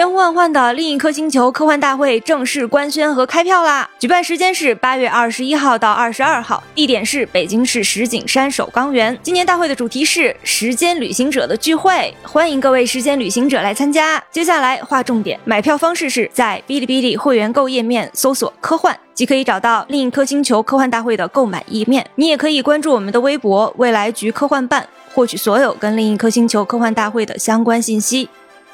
千呼万唤的另一颗星球科幻大会正式官宣和开票啦！举办时间是八月二十一号到二十二号，地点是北京市石景山首钢园。今年大会的主题是时间旅行者的聚会，欢迎各位时间旅行者来参加。接下来划重点，买票方式是在哔哩哔哩会员购页面搜索“科幻”，即可以找到另一颗星球科幻大会的购买页面。你也可以关注我们的微博“未来局科幻办”，获取所有跟另一颗星球科幻大会的相关信息。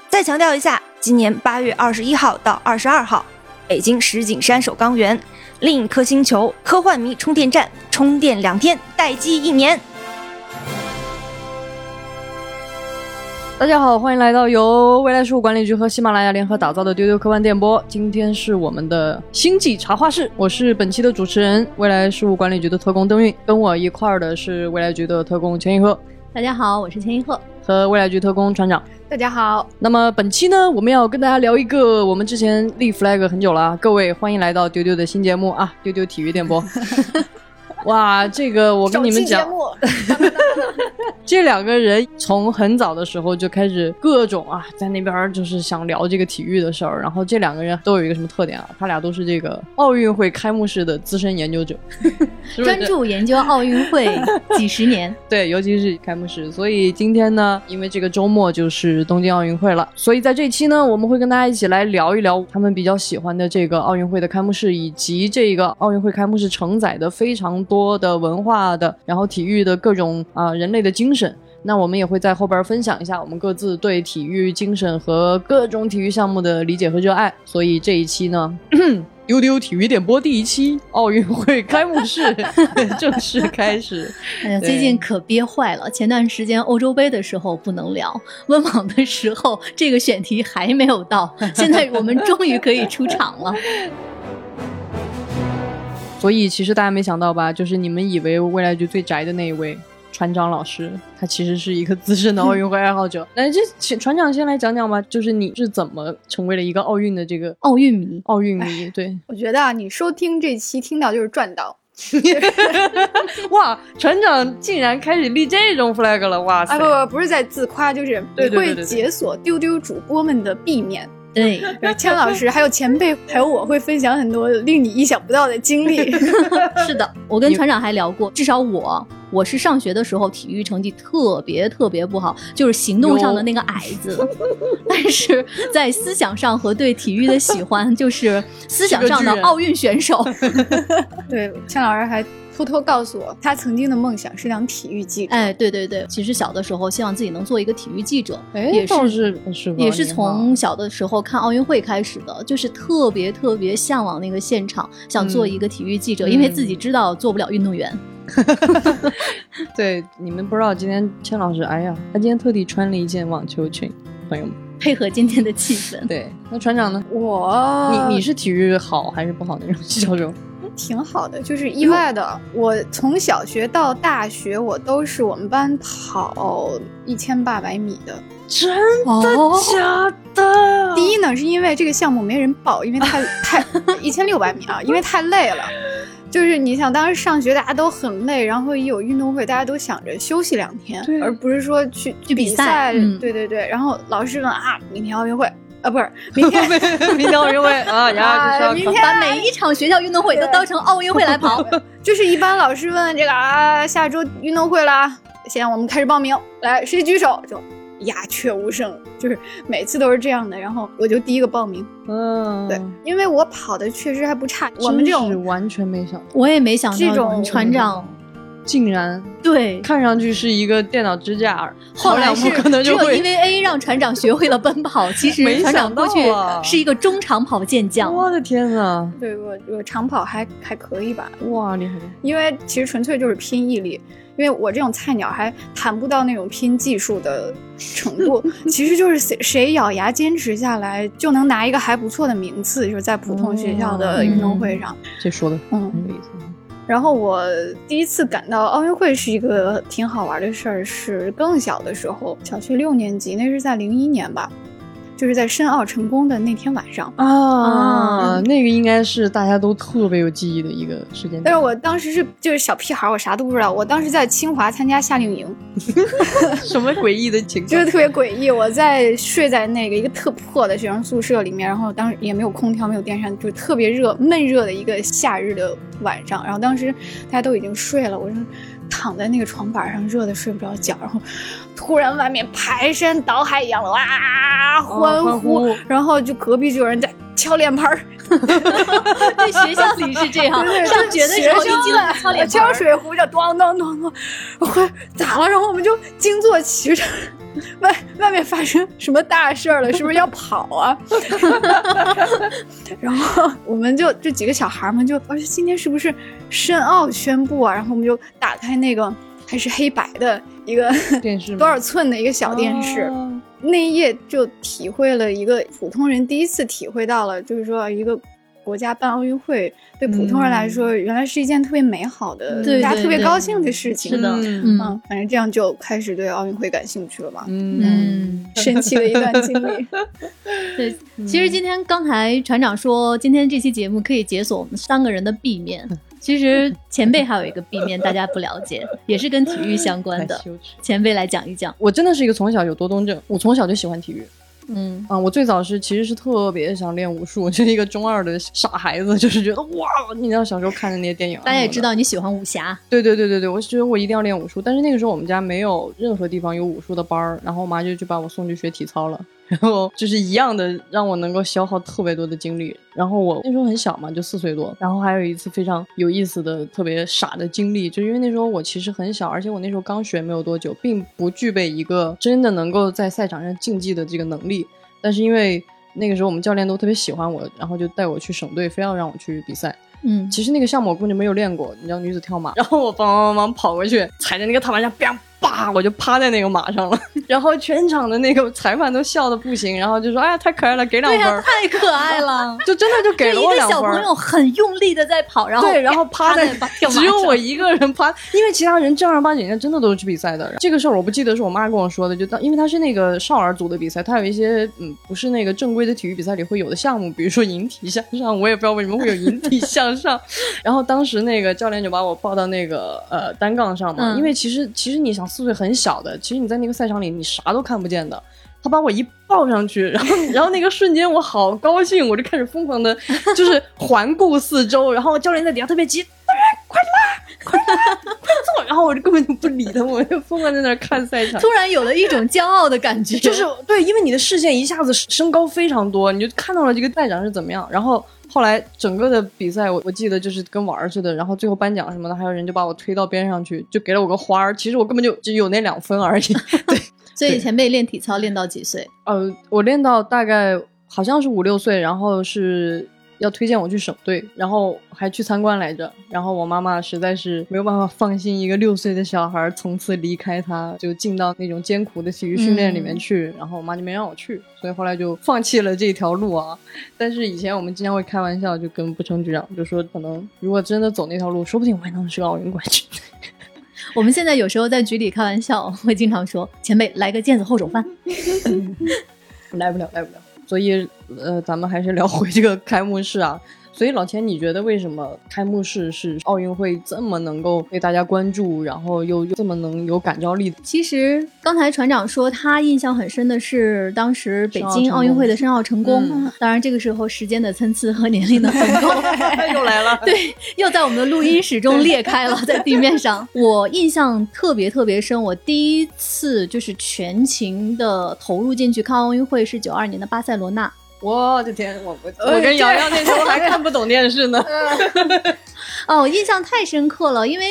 再强调一下，今年八月二十一号到二十二号，北京石景山首钢园另一颗星球科幻迷充电站，充电两天，待机一年。大家好，欢迎来到由未来事务管理局和喜马拉雅联合打造的丢丢科幻电波。今天是我们的星际茶话室，我是本期的主持人，未来事务管理局的特工登运，跟我一块儿的是未来局的特工钱一鹤大家好，我是千一鹤。和未来局特工船长。大家好，那么本期呢，我们要跟大家聊一个我们之前立 flag 很久了啊，各位欢迎来到丢丢的新节目啊，丢丢体育电波。哇，这个我跟你们讲，这两个人从很早的时候就开始各种啊，在那边就是想聊这个体育的事儿。然后这两个人都有一个什么特点啊？他俩都是这个奥运会开幕式的资深研究者，专注研究奥运会几十年。对，尤其是开幕式。所以今天呢，因为这个周末就是东京奥运会了，所以在这期呢，我们会跟大家一起来聊一聊他们比较喜欢的这个奥运会的开幕式，以及这个奥运会开幕式承载的非常多。多的文化的，然后体育的各种啊人类的精神，那我们也会在后边分享一下我们各自对体育精神和各种体育项目的理解和热爱。所以这一期呢，丢丢体育点播第一期奥运会开幕式 正式开始。哎呀，最近可憋坏了。前段时间欧洲杯的时候不能聊，温网的时候这个选题还没有到，现在我们终于可以出场了。所以其实大家没想到吧？就是你们以为未来局最宅的那一位船长老师，他其实是一个资深的奥运会爱好者。那，这请船长先来讲讲吧，就是你是怎么成为了一个奥运的这个奥运迷？奥运迷，对。我觉得啊，你收听这期听到就是赚到。哇，船长竟然开始立这种 flag 了！哇塞，不不不是在自夸，就是你会解锁丢丢主播们的 B 面。对，千老师还有前辈还有我会分享很多令你意想不到的经历。是的，我跟船长还聊过，至少我我是上学的时候体育成绩特别特别不好，就是行动上的那个矮子，但是在思想上和对体育的喜欢，就是思想上的奥运选手。对，千老师还。偷偷告诉我，他曾经的梦想是当体育记者。哎，对对对，其实小的时候希望自己能做一个体育记者，也是是也是从小的时候看奥运会开始的，就是特别特别向往那个现场，想做一个体育记者，因为自己知道做不了运动员。对，你们不知道今天千老师，哎呀，他今天特地穿了一件网球裙，朋友们 配合今天的气氛。对，那船长呢？我，你你是体育好还是不好那种 小种？挺好的，就是意外的。我从小学到大学，我都是我们班跑一千八百米的。真的假的？第一呢，是因为这个项目没人报，因为太太 一千六百米啊，因为太累了。就是你想，当时上学大家都很累，然后一有运动会，大家都想着休息两天，而不是说去去比赛。对对对。然后老师问啊，明天奥运会。啊，不是，明天 明天奥运会啊，然后明天把每一场学校运动会都当成奥运会来跑。就是一般老师问这个啊，下周运动会了，现在我们开始报名，来谁举手？就鸦雀无声，就是每次都是这样的。然后我就第一个报名，嗯，对，因为我跑的确实还不差。我们这种完全没想到，我也没想到这种船长。竟然对，看上去是一个电脑支架，后来是可能就会因为 A 让船长学会了奔跑。其实船长过去是一个中长跑健将。我的天呐！对我我长跑还还可以吧？哇，厉害！因为其实纯粹就是拼毅力，因为我这种菜鸟还谈不到那种拼技术的程度。其实就是谁谁咬牙坚持下来，就能拿一个还不错的名次，就是在普通学校的运动会上。这说的嗯有意思。然后我第一次感到奥运会是一个挺好玩的事儿，是更小的时候，小学六年级，那是在零一年吧。就是在申奥成功的那天晚上啊，那个应该是大家都特别有记忆的一个时间点。但是我当时是就是小屁孩，我啥都不知道。我当时在清华参加夏令营，什么诡异的情况？就是特别诡异。我在睡在那个一个特破的学生宿舍里面，然后当时也没有空调，没有电扇，就是特别热、闷热的一个夏日的晚上。然后当时大家都已经睡了，我就躺在那个床板上，热的睡不着觉。然后突然外面排山倒海一样的哇欢呼，然后就隔壁就有人在敲脸盆儿。在学校里是这样，上学的时候一进来敲脸盆敲水壶就咚咚咚咚，会咋了？然后我们就惊坐起身，外外面发生什么大事儿了？是不是要跑啊？然后我们就这几个小孩们就，而且今天是不是申奥宣布啊？然后我们就打开那个还是黑白的一个电视，多少寸的一个小电视。那一夜就体会了一个普通人第一次体会到了，就是说一个国家办奥运会对普通人来说，原来是一件特别美好的、大家特别高兴的事情。是的，嗯，反正这样就开始对奥运会感兴趣了嘛。嗯，神奇的一段经历。对，其实今天刚才船长说，今天这期节目可以解锁我们三个人的 B 面。其实前辈还有一个 B 面，大家不了解，也是跟体育相关的。前辈来讲一讲。我真的是一个从小有多动症，我从小就喜欢体育。嗯啊，我最早是其实是特别想练武术，就是一个中二的傻孩子，就是觉得哇，你知道小时候看的那些电影，大家也知道你喜欢武侠。对对对对对，我觉得我一定要练武术，但是那个时候我们家没有任何地方有武术的班儿，然后我妈就就把我送去学体操了。然后就是一样的，让我能够消耗特别多的精力。然后我那时候很小嘛，就四岁多。然后还有一次非常有意思的、特别傻的经历，就因为那时候我其实很小，而且我那时候刚学没有多久，并不具备一个真的能够在赛场上竞技的这个能力。但是因为那个时候我们教练都特别喜欢我，然后就带我去省队，非要让我去比赛。嗯，其实那个项目我根本就没有练过，你知道女子跳马。然后我帮帮忙跑过去，踩在那个踏板上，砰！叭，我就趴在那个马上了，然后全场的那个裁判都笑的不行，然后就说：“哎呀，太可爱了，给两分。”太可爱了，就真的就给了我两分。一个小朋友很用力的在跑，然后对，然后趴在只有我一个人趴，因为其他人正儿八经的真的都是去比赛的。这个事儿我不记得是我妈跟我说的，就当因为他是那个少儿组的比赛，他有一些嗯不是那个正规的体育比赛里会有的项目，比如说引体向上，我也不知道为什么会有引体向上。然后当时那个教练就把我抱到那个呃单杠上嘛，因为其实其实你想四岁很小的。其实你在那个赛场里，你啥都看不见的。他把我一抱上去，然后，然后那个瞬间我好高兴，我就开始疯狂的，就是环顾四周。然后教练在底下特别急，快拉，快拉，快坐。然后我就根本就不理他，我就疯狂在那看赛场。突然有了一种骄傲的感觉，就是对，因为你的视线一下子升高非常多，你就看到了这个赛场是怎么样。然后后来整个的比赛，我我记得就是跟玩儿似的。然后最后颁奖什么的，还有人就把我推到边上去，就给了我个花儿。其实我根本就只有那两分而已。对。所以前辈练体操练到几岁？呃，我练到大概好像是五六岁，然后是要推荐我去省队，然后还去参观来着。然后我妈妈实在是没有办法放心一个六岁的小孩从此离开他，就进到那种艰苦的体育训练里面去。然后我妈就没让我去，所以后来就放弃了这条路啊。但是以前我们经常会开玩笑，就跟步成局长就说，可能如果真的走那条路，说不定我还能是个奥运冠军。我们现在有时候在局里开玩笑，会经常说：“前辈来个毽子后手翻。”来不了，来不了。所以，呃，咱们还是聊回这个开幕式啊。所以老钱，你觉得为什么开幕式是奥运会这么能够被大家关注，然后又这么能有感召力？其实刚才船长说他印象很深的是当时北京奥运会的申奥成功。当然这个时候时间的参差和年龄的鸿沟又来了，对，又在我们的录音室中裂开了，在地面上。我印象特别特别深，我第一次就是全情的投入进去看奥运会是九二年的巴塞罗那。我的天，我我我跟瑶瑶那时候还看不懂电视呢。哦，我印象太深刻了，因为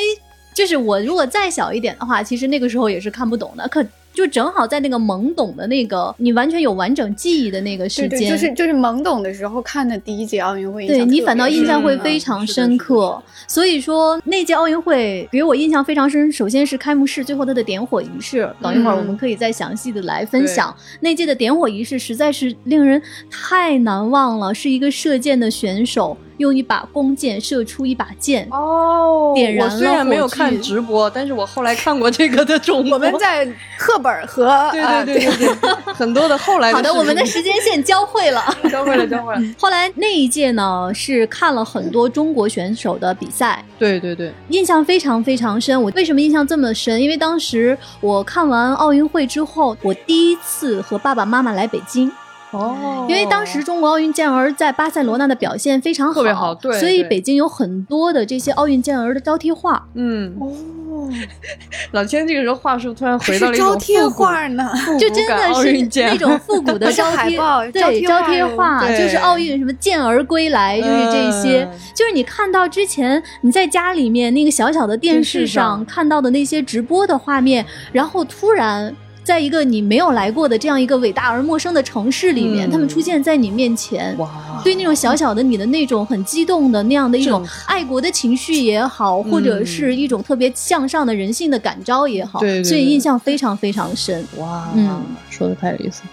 就是我如果再小一点的话，其实那个时候也是看不懂的。可就正好在那个懵懂的那个，你完全有完整记忆的那个时间，就是就是懵懂的时候看的第一届奥运会，对你反倒印象会非常深刻。所以说那届奥运会给我印象非常深。首先是开幕式，最后它的点火仪式，等一会儿我们可以再详细的来分享。那届的点火仪式实在是令人太难忘了，是一个射箭的选手。用一把弓箭射出一把箭。哦，点燃了我虽然没有看直播，但是我后来看过这个的重播。我们在课本和对呃对对对对，很多的后来好的，我们的时间线交汇了。交汇了，交汇了。后来那一届呢，是看了很多中国选手的比赛，对对对，印象非常非常深。我为什么印象这么深？因为当时我看完奥运会之后，我第一次和爸爸妈妈来北京。哦。因为当时中国奥运健儿在巴塞罗那的表现非常好，特别好对所以北京有很多的这些奥运健儿的招贴画。嗯，哦，老千这个时候话术突然回到了一种招贴复古画呢，就真感奥的是运健那种复古的 招贴海报对招贴画就是奥运什么健儿归来，就是这些，嗯。就是你看到之前你在家里面那个小小的电视上。看到的那些直播的画面，然后突然。在一个你没有来过的这样一个伟大而陌生的城市里面，嗯他们出现在你面前，哇，对那种小小的你的那种很激动的那样的一种爱国的情绪也好，或者是一种特别向上的人性的感召也好，对对对所以印象非常非常深。哇，嗯，说的太有意思了。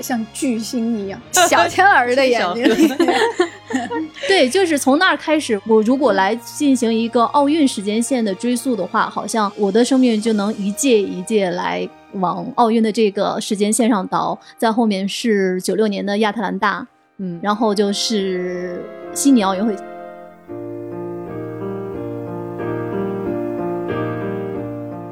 像巨星一样，小天儿的眼睛里。对，就是从那儿开始，我如果来进行一个奥运时间线的追溯的话，好像我的生命就能一届一届来往奥运的这个时间线上倒。在后面是九六年的亚特兰大，嗯，然后就是悉尼奥运会。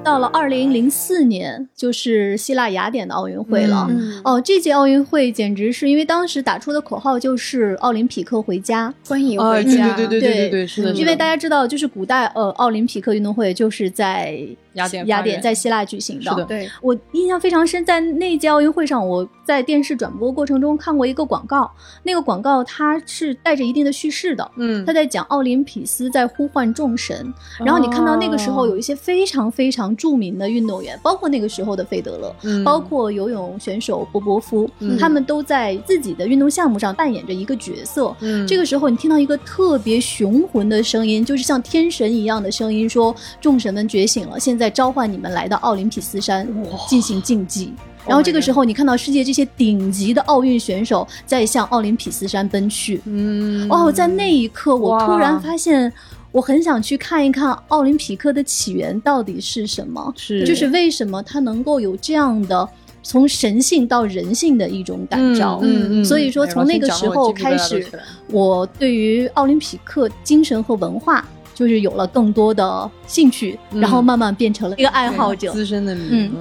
到了二零零四年，就是希腊雅典的奥运会了。哦，这届奥运会简直是因为当时打出的口号就是“奥林匹克回家，欢迎回家”。对对对对对对，是的。因为大家知道，就是古代呃奥林匹克运动会就是在雅典雅典在希腊举行的。对，我印象非常深，在那届奥运会上，我在电视转播过程中看过一个广告，那个广告它是带着一定的叙事的。嗯，他在讲奥林匹斯在呼唤众神，然后你看到那个时候有一些非常非常。著名的运动员，包括那个时候的费德勒，嗯包括游泳选手波波夫，嗯他们都在自己的运动项目上扮演着一个角色。嗯这个时候，你听到一个特别雄浑的声音，就是像天神一样的声音，说：“众神们觉醒了，现在召唤你们来到奥林匹斯山进行竞技。”然后这个时候，你看到世界这些顶级的奥运选手在向奥林匹斯山奔去。嗯哦，在那一刻，我突然发现，我很想去看一看奥林匹克的起源到底是什么，是。就是为什么它能够有这样的从神性到人性的一种感召。嗯嗯，所以说，从那个时候开始，我对于奥林匹克精神和文化就是有了更多的兴趣，嗯。然后慢慢变成了一个爱好者。资深的迷，嗯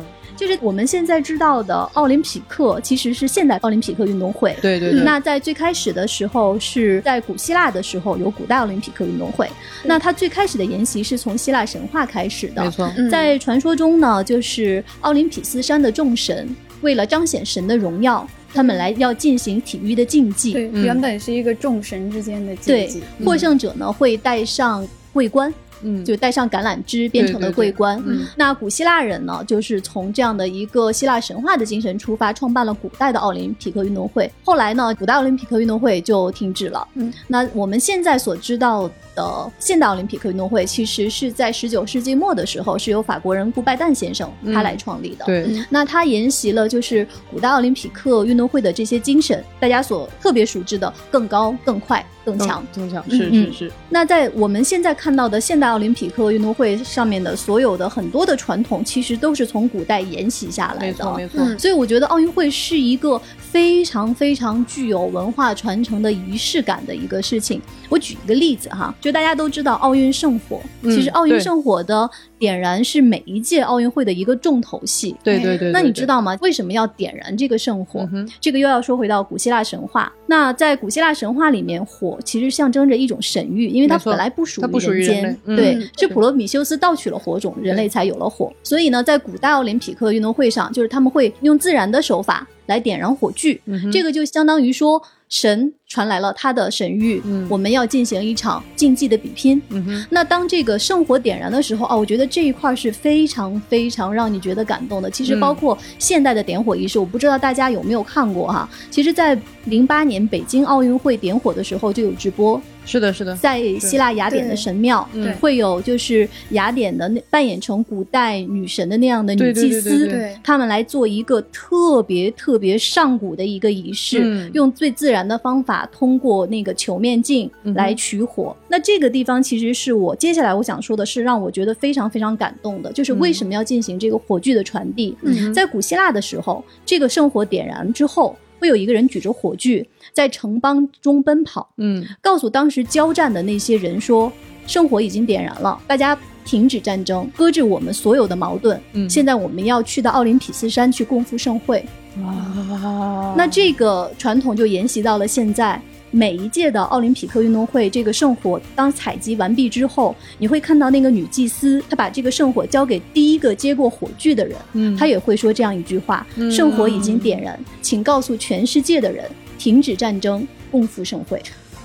就是我们现在知道的奥林匹克，其实是现代奥林匹克运动会。对对对，那在最开始的时候，是在古希腊的时候有古代奥林匹克运动会。那它最开始的沿袭是从希腊神话开始的没。错，嗯在传说中呢，就是奥林匹斯山的众神为了彰显神的荣耀，他们来要进行体育的竞技。原本是一个众神之间的竞对技。，获胜者呢会戴上桂冠，嗯，就带上橄榄枝变成了桂冠。对对对嗯那古希腊人呢，就是从这样的一个希腊神话的精神出发，创办了古代的奥林匹克运动会。后来呢，古代奥林匹克运动会就停止了。嗯，那我们现在所知道的现代奥林匹克运动会，其实是在十九世纪末的时候，是由法国人顾拜旦先生嗯他来创立的。对，那他沿袭了就是古代奥林匹克运动会的这些精神，大家所特别熟知的更高、更快、更强。更强是嗯是是，那在我们现在看到的现代奥林匹克运动会上面的所有的很多的传统，其实都是从古代沿袭下来的。没错没错，嗯所以我觉得奥运会是一个非常非常具有文化传承的仪式感的一个事情。我举一个例子哈，就大家都知道奥运圣火，嗯其实奥运圣火的点燃是每一届奥运会的一个重头戏。对对对，那你知道吗？为什么要点燃这个圣火？嗯这个又要说回到古希腊神话。那在古希腊神话里面，火其实象征着一种神域，因为它本来不属于人人间对嗯，是普罗米修斯盗取了火种，人类才有了火。所以呢，在古代奥林匹克运动会上，就是他们会用自然的手法来点燃火炬，嗯这个就相当于说神传来了他的神谕，嗯我们要进行一场竞技的比拼。嗯，那当这个圣火点燃的时候，哦，我觉得这一块是非常非常让你觉得感动的。其实嗯包括现代的点火仪式，我不知道大家有没有看过哈。其实，在零八年北京奥运会点火的时候就有直播，是的，是的，在希腊雅典的神庙，对。会有就是雅典的那扮演成古代女神的那样的女祭司，对对对对对。他们来做一个特别特别上古的一个仪式，嗯。用最自然的方法，通过那个球面镜嗯来取火。那这个地方其实是我接下来我想说的是，让我觉得非常非常感动的，就是为什么要进行这个火炬的传递。嗯在古希腊的时候，这个圣火点燃之后，会有一个人举着火炬在城邦中奔跑，嗯告诉当时交战的那些人说，圣火已经点燃了，大家停止战争，搁置我们所有的矛盾。嗯，现在我们要去到奥林匹斯山去共赴盛会。哇，那这个传统就沿袭到了现在。每一届的奥林匹克运动会，这个圣火当采集完毕之后，你会看到那个女祭司，她把这个圣火交给第一个接过火炬的人，嗯。她也会说这样一句话：“嗯圣火已经点燃，请告诉全世界的人，停止战争，共赴盛会。”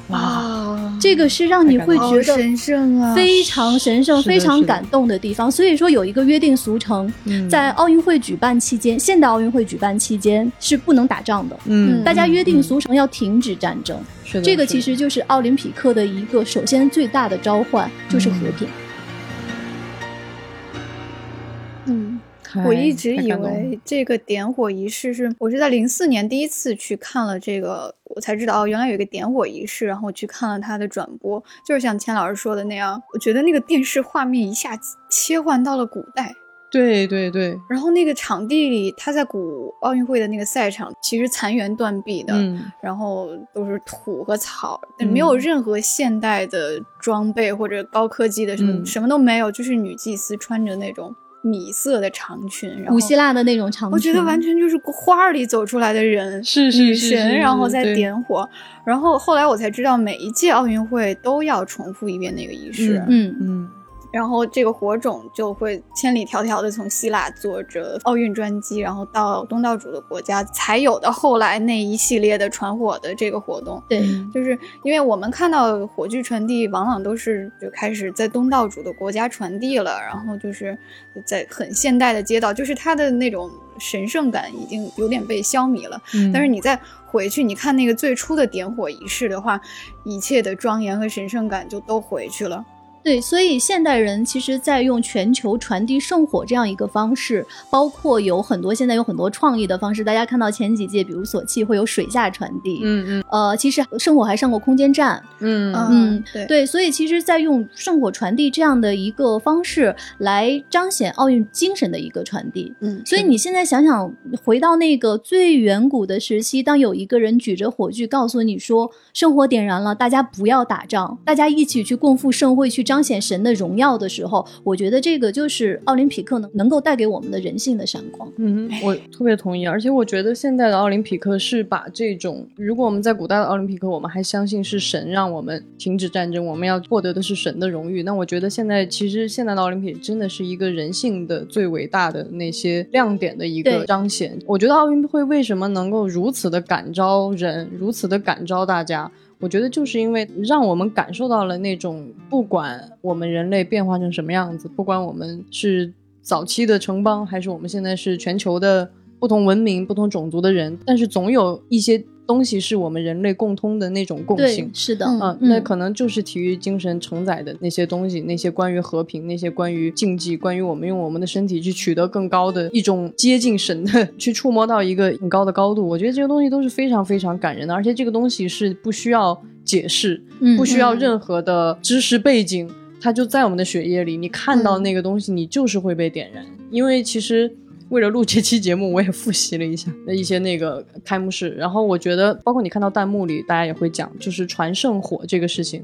哇，这个是让你会觉得神圣啊！非常神圣、非常感动的地方。所以说有一个约定俗成，嗯在奥运会举办期间，现代奥运会举办期间是不能打仗的。嗯，大家约定嗯俗成要停止战争，是的，这个其实就是奥林匹克的一个首先最大的召唤，就是和平。嗯，我一直以为这个点火仪式是我是在零四年第一次去看了这个，我才知道哦，原来有一个点火仪式，然后我去看了他的转播，就是像钱老师说的那样，我觉得那个电视画面一下子切换到了古代。对对对，然后那个场地里，他在古奥运会的那个赛场，其实残垣断壁的，嗯然后都是土和草，嗯没有任何现代的装备或者高科技的什么、嗯。什么都没有，就是女祭司穿着那种米色的长裙，然后古希腊的那种长裙，我觉得完全就是花儿里走出来的人，是是女是是神，然后再点火，然后后来我才知道，每一届奥运会都要重复一遍那个仪式，嗯，嗯然后这个火种就会千里迢迢的从希腊坐着奥运专机，然后到东道主的国家，才有的后来那一系列的传火的这个活动。对，就是因为我们看到火炬传递，往往都是就开始在东道主的国家传递了，然后就是在很现代的街道，就是它的那种神圣感已经有点被消弭了。嗯，但是你再回去，你看那个最初的点火仪式的话，一切的庄严和神圣感就都回去了。对，所以现代人其实在用全球传递圣火这样一个方式，包括有很多现在有很多创意的方式。大家看到前几届，比如索契会有水下传递，嗯嗯呃，其实圣火还上过空间站，嗯嗯，对对，所以其实，在用圣火传递这样的一个方式来彰显奥运精神的一个传递。嗯，所以你现在想想，回到那个最远古的时期，当有一个人举着火炬告诉你说圣火点燃了，大家不要打仗，大家一起去共赴盛会，去彰显神的荣耀的时候，我觉得这个就是奥林匹克能能够带给我们的人性的闪光。嗯，我特别同意，而且我觉得现在的奥林匹克是把这种，如果我们在古代的奥林匹克，我们还相信是神让我们停止战争，我们要获得的是神的荣誉，那我觉得现在其实现在的奥林匹克真的是一个人性的最伟大的那些亮点的一个彰显。我觉得奥运会为什么能够如此的感召人，如此的感召大家？我觉得就是因为让我们感受到了那种，不管我们人类变化成什么样子，不管我们是早期的城邦，还是我们现在是全球的不同文明、不同种族的人，但是总有一些东西是我们人类共通的那种共性，。是的，嗯嗯，那可能就是体育精神承载的那些东西，那些关于和平，那些关于竞技，关于我们用我们的身体去取得更高的一种接近神的，去触摸到一个很高的高度。我觉得这些东西都是非常非常感人的，而且这个东西是不需要解释，嗯不需要嗯任何的知识背景，它就在我们的血液里。你看到嗯那个东西，你就是会被点燃。因为其实为了录这期节目，我也复习了一下那一些那个开幕式，然后我觉得，包括你看到弹幕里，大家也会讲，就是传圣火这个事情，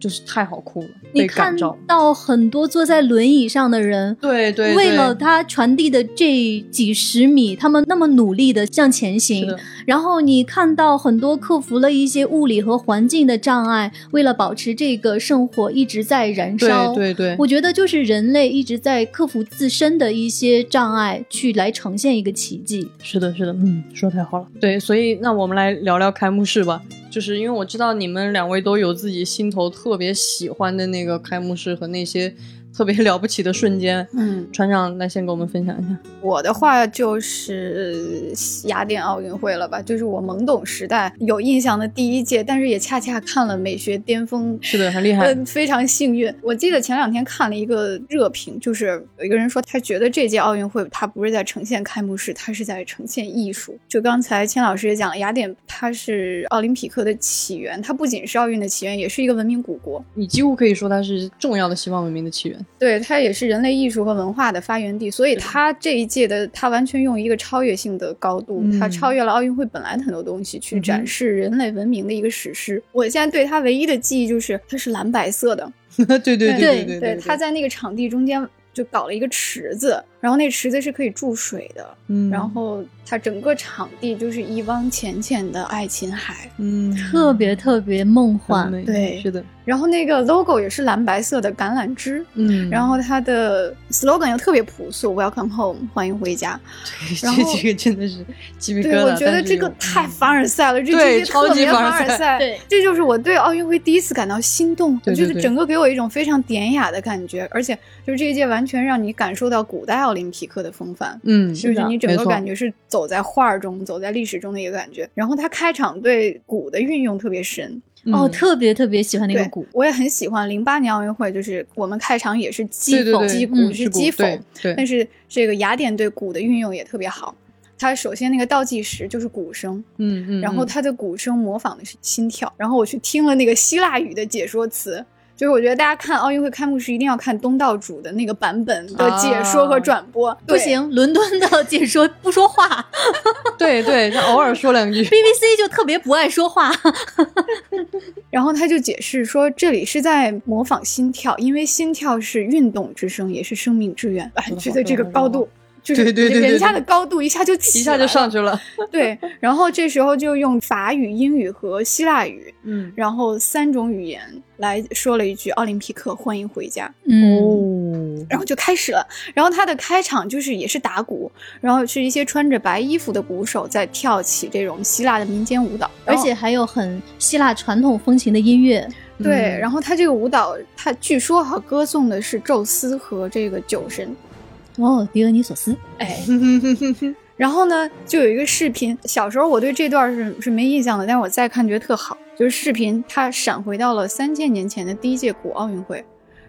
就是太好哭了，你看。到很多坐在轮椅上的人，对对，为了他传递的这几十米，他们那么努力的向前行。然后你看到很多克服了一些物理和环境的障碍，为了保持这个圣火一直在燃烧。对对对，我觉得就是人类一直在克服自身的一些障碍，去来呈现一个奇迹。是的，是的，嗯，说得太好了。对，所以那我们来聊聊开幕式吧。就是因为我知道你们两位都有自己心头特别喜欢的那个开幕式和那些特别了不起的瞬间。嗯，船长来先给我们分享一下。我的话就是雅典奥运会了吧，就是我懵懂时代有印象的第一届，但是也恰恰看了美学巅峰，是的，很厉害，呃，非常幸运。我记得前两天看了一个热评，就是有一个人说他觉得这届奥运会他不是在呈现开幕式，他是在呈现艺术。就刚才千老师也讲了，雅典它是奥林匹克的起源，它不仅是奥运的起源，也是一个文明古国。你几乎可以说它是重要的西方文明的起源。对，它也是人类艺术和文化的发源地，所以它这一届的它完全用一个超越性的高度，它超越了奥运会本来的很多东西，去展示人类文明的一个史诗。我现在对它唯一的记忆就是它是蓝白色的，对对对对对对，它在那个场地中间就搞了一个池子。然后那池子是可以注水的，嗯，然后它整个场地就是一汪浅浅的爱琴海，嗯，特别特别梦幻，对，是的。然后那个 logo 也是蓝白色的橄榄枝，嗯，然后它的 slogan 又特别朴素，Welcome home，欢迎回家。然后这个真的是鸡皮疙瘩。对，我觉得这个太凡尔赛了，这这些特别凡尔赛，对，这就是我对奥运会第一次感到心动，就是整个给我一种非常典雅的感觉，而且就是这一届完全让你感受到古代奥林匹克的风范，嗯，就是你整个感觉是走在画中、走在历史中的一个感觉。然后他开场对鼓的运用特别深，哦，特别特别喜欢那个鼓，我也很喜欢。零八年奥运会就是我们开场也是击否击鼓是击否，但是这个雅典对鼓的运用也特别好。它首先那个倒计时就是鼓声，嗯嗯，然后它的鼓声模仿的是心跳。然后我去听了那个希腊语的解说词。就是我觉得大家看奥运会开幕式一定要看东道主的那个版本的解说和转播，不行，伦敦的解说不说话，对对，他偶尔说两句。BBC 就特别不爱说话，然后他就解释说这里是在模仿心跳，因为心跳是运动之声，也是生命之源。觉得这个高度。就是人家的高度一下就起，一下就上去了。对，然后这时候就用法语、英语和希腊语，嗯，然后三种语言来说了一句“奥林匹克，欢迎回家”。哦，然后就开始了。然后他的开场就是也是打鼓，然后是一些穿着白衣服的鼓手在跳起这种希腊的民间舞蹈，而且还有很希腊传统风情的音乐。对，然后他这个舞蹈，他据说哈歌颂的是宙斯和这个酒神。哦，狄俄尼索斯，哎，然后呢，就有一个视频。小时候我对这段是是没印象的，但是我再看觉得特好。就是视频，它闪回到了三千年前的第一届古奥运会，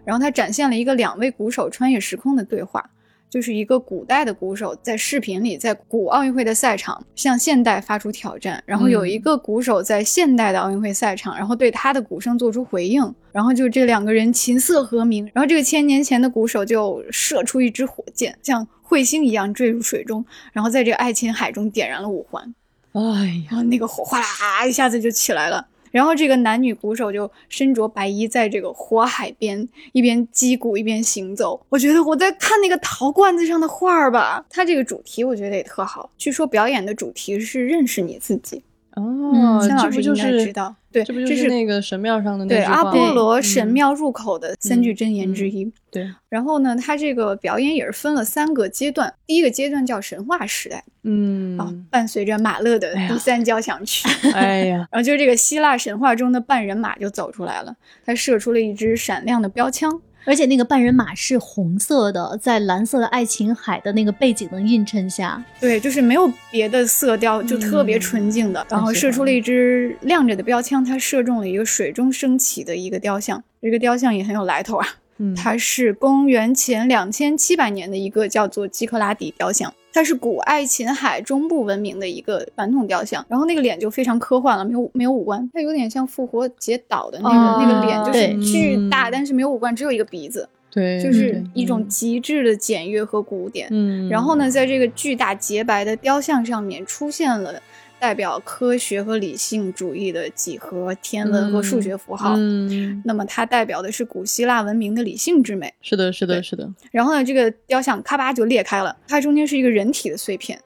然后它展现了一个两位鼓手穿越时空的对话。就是一个古代的鼓手在视频里，在古奥运会的赛场向现代发出挑战，然后有一个鼓手在现代的奥运会赛场，然后对他的鼓声做出回应，然后就这两个人琴瑟和鸣，然后这个千年前的鼓手就射出一支火箭，像彗星一样坠入水中，然后在这个爱琴海中点燃了五环，哎呀，那个火哗啦一下子就起来了。然后这个男女鼓手就身着白衣，在这个火海边一边击鼓一边行走。我觉得我在看那个陶罐子上的画儿吧。它这个主题我觉得也特好。据说表演的主题是认识你自己。哦，千老师应该知道。对，这不就是那个神庙上的那对阿波罗神庙入口的三句真言之一。对，然后呢，他这个表演也是分了三个阶段。第一个阶段叫神话时代，嗯，啊，伴随着马勒的第三交响曲，哎呀，然后就是这个希腊神话中的半人马就走出来了，他射出了一支闪亮的标枪。而且那个半人马是红色的，在蓝色的爱琴海的那个背景的映衬下，对，就是没有别的色调，就特别纯净的。然后射出了一支亮着的标枪，它射中了一个水中升起的一个雕像。这个雕像也很有来头啊，它是公元前两千七百年的一个叫做基克拉底雕像。它是古爱琴海中部文明的一个传统雕像，然后那个脸就非常科幻了，没有没有五官，它有点像复活节岛的那个那个脸，就是巨大，但是没有五官，只有一个鼻子，对，就是一种极致的简约和古典。嗯，然后呢，在这个巨大洁白的雕像上面出现了。代表科学和理性主义的几何、天文和数学符号，嗯，那么它代表的是古希腊文明的理性之美。是的，是的，是的。然后呢，这个雕像咔吧就裂开了，它中间是一个人体的碎片，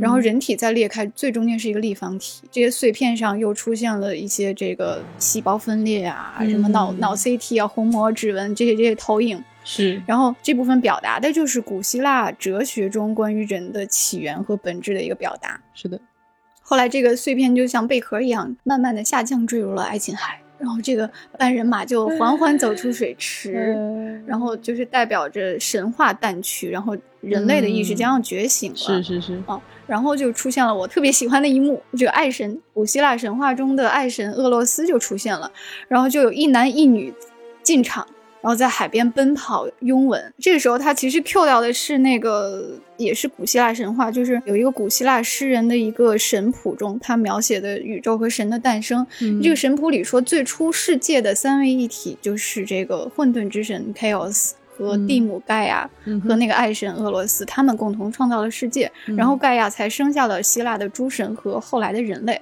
然后人体再裂开，最中间是一个立方体。这些碎片上又出现了一些这个细胞分裂啊，什么脑脑 CT 啊、虹膜指纹这些这些投影。是。然后这部分表达的就是古希腊哲学中关于人的起源和本质的一个表达。是的。后来，这个碎片就像贝壳一样，慢慢的下降，坠入了爱琴海。然后这个半人马就缓缓走出水池，然后就是代表着神话淡去，然后人类的意识将要觉醒了。是是是，啊，然后就出现了我特别喜欢的一幕，这个爱神，古希腊神话中的爱神厄洛斯就出现了，然后就有一男一女进场。然后在海边奔跑拥吻，这个时候他其实 Q 掉的是那个，也是古希腊神话，就是有一个古希腊诗人的一个神谱中，他描写的宇宙和神的诞生。这个神谱里说，最初世界的三位一体就是这个混沌之神 Chaos 和蒂姆盖亚和那个爱神俄罗斯，他们共同创造了世界，然后盖亚才生下了希腊的诸神和后来的人类。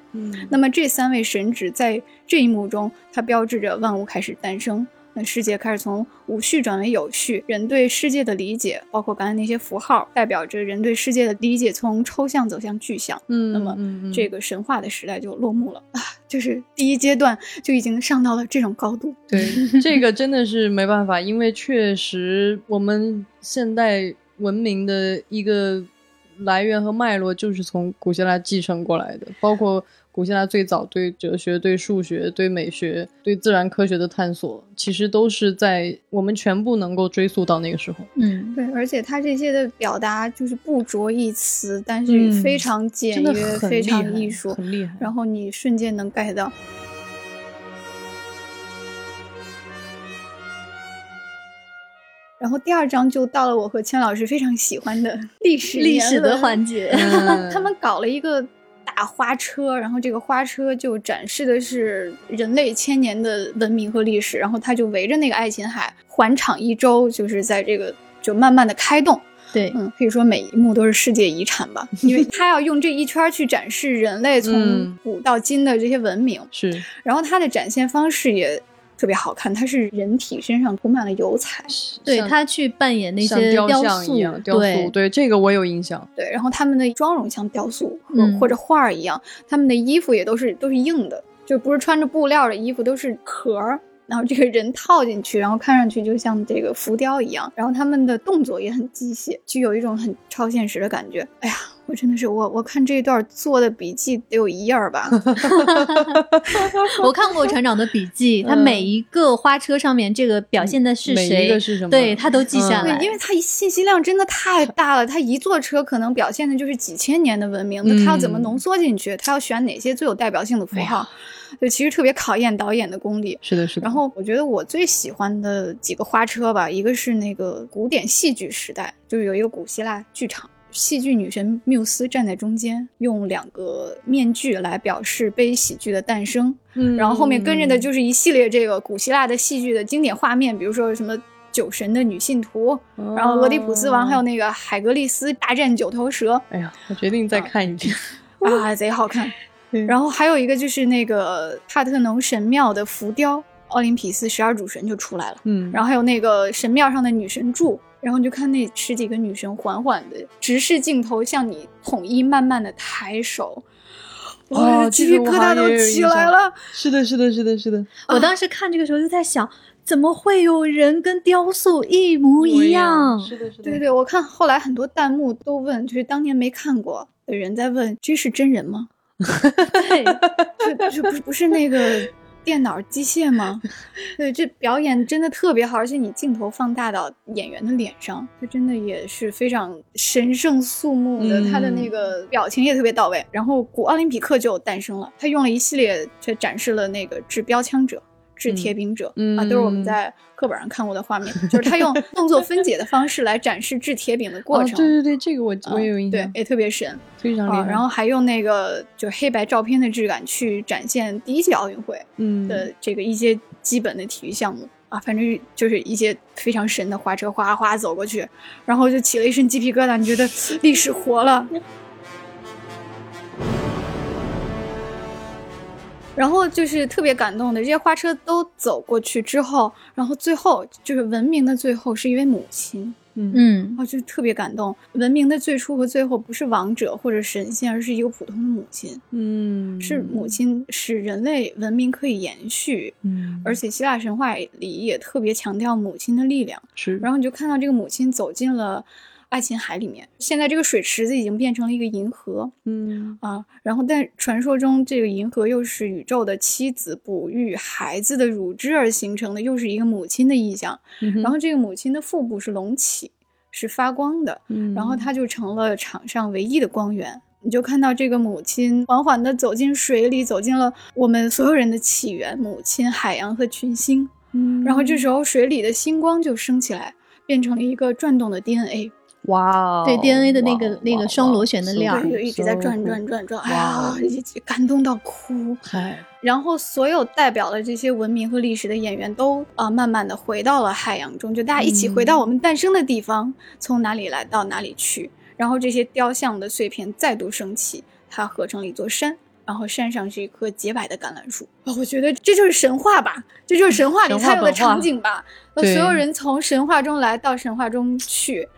那么这三位神祇在这一幕中，它标志着万物开始诞生。那世界开始从无序转为有序，人对世界的理解，包括刚才那些符号，代表着人对世界的理解从抽象走向具象。嗯，那么这个神话的时代就落幕了啊！就是第一阶段就已经上到了这种高度。对，这个真的是没办法，因为确实我们现代文明的一个来源和脉络就是从古希腊继承过来的，包括。古希腊最早对哲学、对数学、对美学、对自然科学的探索，其实都是在我们全部能够追溯到那个时候。嗯，对，而且他这些的表达就是不着一词，但是非常简约，非常艺术，很厉害。然后你瞬间能 get 到。然后第二章就到了我和千老师非常喜欢的 历史历史的环节，他们搞了一个。大花车，然后这个花车就展示的是人类千年的文明和历史，然后它就围着那个爱琴海环场一周，就是在这个就慢慢的开动。对，嗯，可以说每一幕都是世界遗产吧，因为它要用这一圈去展示人类从古到今的这些文明。是，然后它的展现方式也。特别好看，它是人体身上涂满了油彩，对他去扮演那些雕塑一样，雕塑，对这个我有印象。对，然后他们的妆容像雕塑或或者画儿一样，他们的衣服也都是都是硬的，就不是穿着布料的衣服，都是壳儿。然后这个人套进去，然后看上去就像这个浮雕一样。然后他们的动作也很机械，就有一种很超现实的感觉。哎呀。我真的是我，我看这一段做的笔记得有一页儿吧。我看过船长的笔记，他每一个花车上面这个表现的是谁，是什么，对他都记下来。因为他信息量真的太大了，他一坐车可能表现的就是几千年的文明，那他要怎么浓缩进去？他要选哪些最有代表性的符号？就其实特别考验导演的功力。是的，是的。然后我觉得我最喜欢的几个花车吧，一个是那个古典戏剧时代，就是有一个古希腊剧场。戏剧女神缪斯站在中间，用两个面具来表示悲喜剧的诞生。嗯，然后后面跟着的就是一系列这个古希腊的戏剧的经典画面，比如说什么酒神的女信徒，然后俄狄浦斯王，还有那个海格力斯大战九头蛇。哎呀，我决定再看一遍啊，贼好看。然后还有一个就是那个帕特农神庙的浮雕，奥林匹斯十二主神就出来了。嗯，然后还有那个神庙上的女神柱。然后你就看那十几个女生缓缓的直视镜头，向你统一慢慢的抬手，哇，鸡皮疙瘩都起来了。是的，是的，是的，是的。我当时看这个时候就在想，怎么会有人跟雕塑一模一样？是的，是的。对对，我看后来很多弹幕都问，就是当年没看过的人在问，这是真人吗？对，就就不不是那个。电脑机械吗？对，这表演真的特别好，而且你镜头放大到演员的脸上，他真的也是非常神圣肃穆的，他的那个表情也特别到位。然后古奥林匹克就诞生了，他用了一系列，却展示了那个掷标枪者。制铁饼者啊，都是我们在课本上看过的画面，就是他用 动作分解的方式来展示制铁饼的过程。对对对，这个我我也有印象，对，也特别神，非常厉害。然后还用那个就黑白照片的质感去展现第一届奥运会的这个一些基本的体育项目啊，反正就是一些非常神的花车哗哗走过去，然后就起了一身鸡皮疙瘩，你觉得历史活了。然后就是特别感动的，这些花车都走过去之后，然后最后就是文明的最后是一位母亲，嗯嗯，然后就特别感动。文明的最初和最后不是王者或者神仙，而是一个普通的母亲，嗯，是母亲使人类文明可以延续，嗯，而且希腊神话里也特别强调母亲的力量，是。然后你就看到这个母亲走进了。爱琴海里面。现在这个水池子已经变成了一个银河，嗯啊，然后但传说中这个银河又是宇宙的妻子哺育孩子的乳汁而形成的，又是一个母亲的意象。嗯然后这个母亲的腹部是隆起，是发光的，然后它就成了场上唯一的光源。你就看到这个母亲缓缓地走进水里，走进了我们所有人的起源——母亲、海洋和群星。嗯然后这时候水里的星光就升起来，变成了一个转动的 DNA，哇哦，对 DNA 的那个哇那个双螺旋的哇链就一直在转转转转，哎哇呀，一直感动到哭。嗨，然后所有代表了这些文明和历史的演员都啊、呃慢慢的回到了海洋中，就大家一起回到我们诞生的地方，从哪里来到哪里去。然后这些雕像的碎片再度升起，它合成了一座山。然后山上是一棵洁白的橄榄树啊、我觉得这就是神话吧，这就是神话里才有的场景吧。所有人从神话中来到神话中去，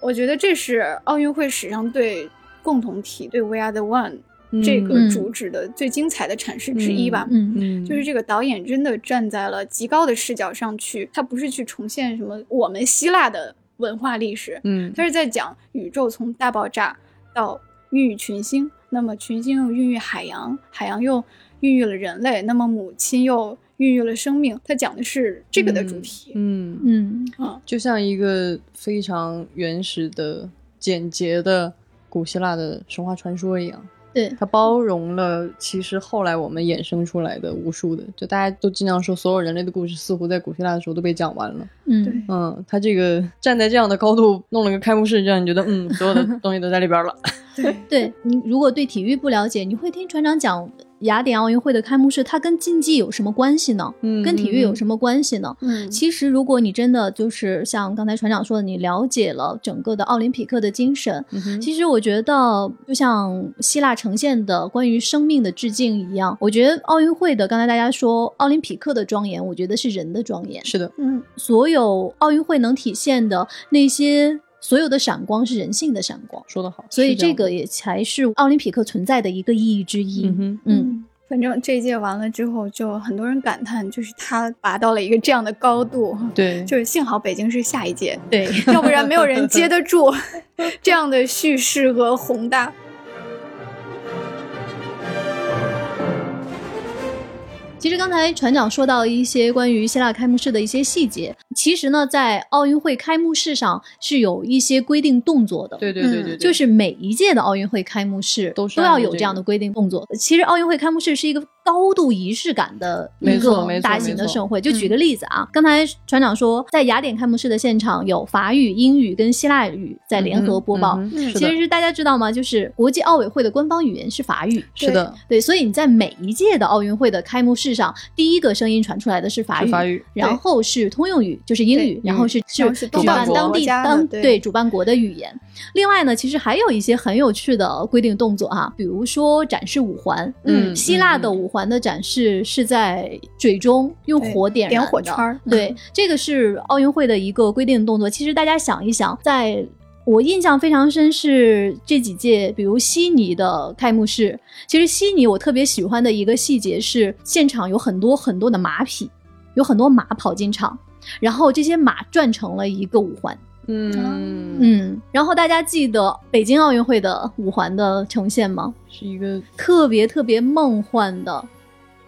我觉得这是奥运会史上对共同体、对 We Are the One 这个嗯主旨的最精彩的阐释之一吧。嗯嗯，就是这个导演真的站在了极高的视角上去，他不是去重现什么我们希腊的文化历史，嗯他是在讲宇宙从大爆炸到孕育群星，那么群星又孕育海洋，海洋又孕育了人类，那么母亲又孕育了生命。它讲的是这个的主题。嗯，嗯啊，就像一个非常原始的、简洁的古希腊的神话传说一样。对，它包容了其实后来我们衍生出来的无数的，就大家都经常说，所有人类的故事似乎在古希腊的时候都被讲完了。嗯对嗯，他这个站在这样的高度弄了个开幕式，让你觉得，嗯，所有的东西都在里边了。对，对你如果对体育不了解，你会听船长讲雅典奥运会的开幕式，它跟竞技有什么关系呢？嗯跟体育有什么关系呢？嗯，其实，如果你真的就是像刚才船长说的，你了解了整个的奥林匹克的精神，嗯其实我觉得就像希腊呈现的关于生命的致敬一样，我觉得奥运会的刚才大家说奥林匹克的庄严，我觉得是人的庄严。是的，嗯所有奥运会能体现的那些所有的闪光是人性的闪光，说得好。所以这个也才是奥林匹克存在的一个意义之一。嗯哼嗯，反正这一届完了之后，就很多人感叹，就是他拔到了一个这样的高度。对，就是幸好北京是下一届，对，要不然没有人接得住 这样的叙事和宏大。其实刚才船长说到一些关于希腊开幕式的一些细节，其实呢，在奥运会开幕式上是有一些规定动作的。对对对对对，就是每一届的奥运会开幕式都是都要有这样的规定动作。其实奥运会开幕式是一个高度仪式感的一个大型的盛会。就举个例子啊，刚才船长说，在雅典开幕式的现场有法语、英语跟希腊语在联合播报。其实，是大家知道吗？就是国际奥委会的官方语言是法语，是的，对，所以你在每一届的奥运会的开幕式上，第一个声音传出来的是法语，法语然后是通用语，就是英语，然后是是东举方国办当地当对主办国的语言。另外呢，其实还有一些很有趣的规定动作哈，比如说展示五环。嗯希腊的嗯五环的展示是在水中用火点点燃的火圈儿对，这个是奥运会的一个规定动作。其实大家想一想，在我印象非常深是这几届，比如悉尼的开幕式。其实悉尼我特别喜欢的一个细节是，现场有很多很多的马匹，有很多马跑进场，然后这些马转成了一个五环。嗯。嗯，然后大家记得北京奥运会的五环的呈现吗？是一个特别特别梦幻的，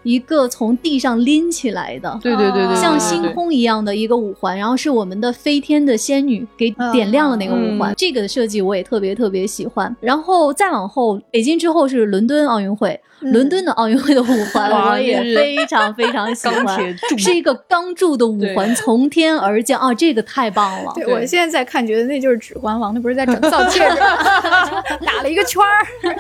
一个从地上拎起来的，对对对对，像星空一样的一个五环，然后是我们的飞天的仙女给点亮了那个五环，嗯。这个设计我也特别特别喜欢。然后再往后，北京之后是伦敦奥运会，嗯伦敦的奥运会的五环我也非常非常喜钢欢。铁是一个钢铸的五环从天而降啊，这个太棒了！对对我现在在看，觉得那就是《指环王》，那不是在整 造戒指，打了一个圈儿。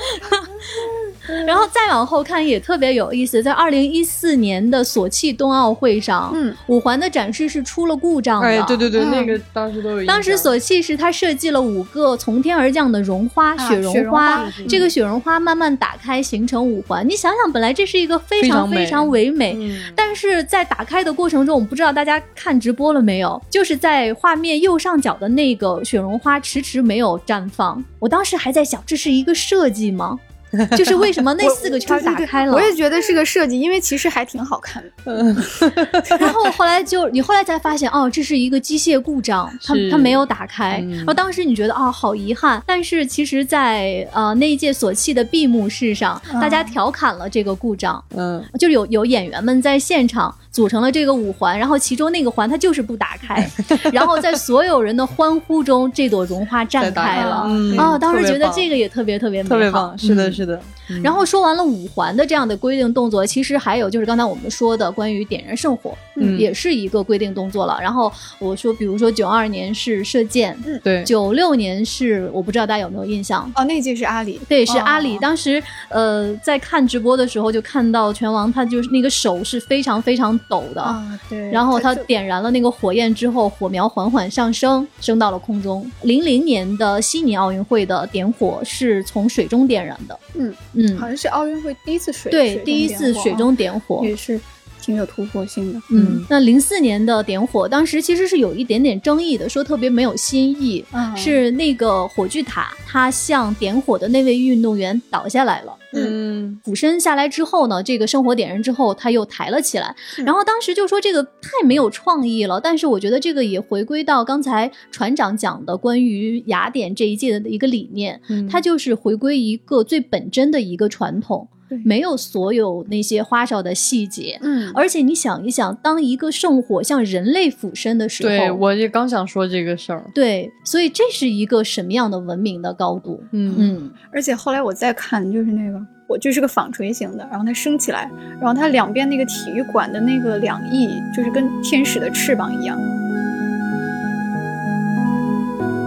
然后再往后看也特别有意思，在二零一四年的索契冬奥会上，嗯，五环的展示是出了故障的。哎，对对对，嗯那个当时都有。当时索契是他设计了五个从天而降的绒花，啊雪绒雪绒花。花这个雪绒花慢慢打开，形成五环。你想想，本来这是一个非常非常唯美，嗯，但是在打开的过程中，我不知道大家看直播了没有，就是在画面右上角的那个雪绒花迟迟没有绽放。我当时还在想，这是一个设计吗？就是为什么那四个圈打开了。我也觉得是个设计，因为其实还挺好看的。然后后来就你后来才发现，哦，这是一个机械故障，它它没有打开。然后当时你觉得啊，好遗憾。但是其实，在呃那一届索契的闭幕式上，大家调侃了这个故障。嗯，就有有演员们在现场。组成了这个五环，然后其中那个环它就是不打开，然后在所有人的欢呼中，这朵绒花绽开了。啊，当时觉得这个也特别特别美好。特别棒，是的，是的。然后说完了五环的这样的规定动作，其实还有就是刚才我们说的关于点燃圣火，嗯，也是一个规定动作了。然后我说，比如说九二年是射箭，嗯，对，九六年是我不知道大家有没有印象？哦，那届是阿里，对，是阿里。当时呃在看直播的时候就看到拳王他就是那个手是非常非常抖的，啊，对。然后他点燃了那个火焰之后，火苗缓缓上升，升到了空中。零零年的悉尼奥运会的点火是从水中点燃的，嗯。嗯，好像是奥运会第一次水对第一次水中点火，也是挺有突破性的。嗯，那零四年的点火，当时其实是有一点点争议的，说特别没有新意，是那个火炬塔，它向点火的那位运动员倒下来了。嗯，俯身下来之后呢，这个圣火点燃之后，他又抬了起来。然后当时就说这个太没有创意了，但是我觉得这个也回归到刚才船长讲的关于雅典这一届的一个理念，它就是回归一个最本真的一个传统，没有所有那些花哨的细节。嗯，而且你想一想，当一个圣火向人类俯身的时候，对我也刚想说这个事儿。对，所以这是一个什么样的文明的高度？嗯嗯，而且后来我再看，就是那个。我就是个纺锤形的，然后它升起来，然后它两边那个体育馆的那个两翼，就是跟天使的翅膀一样。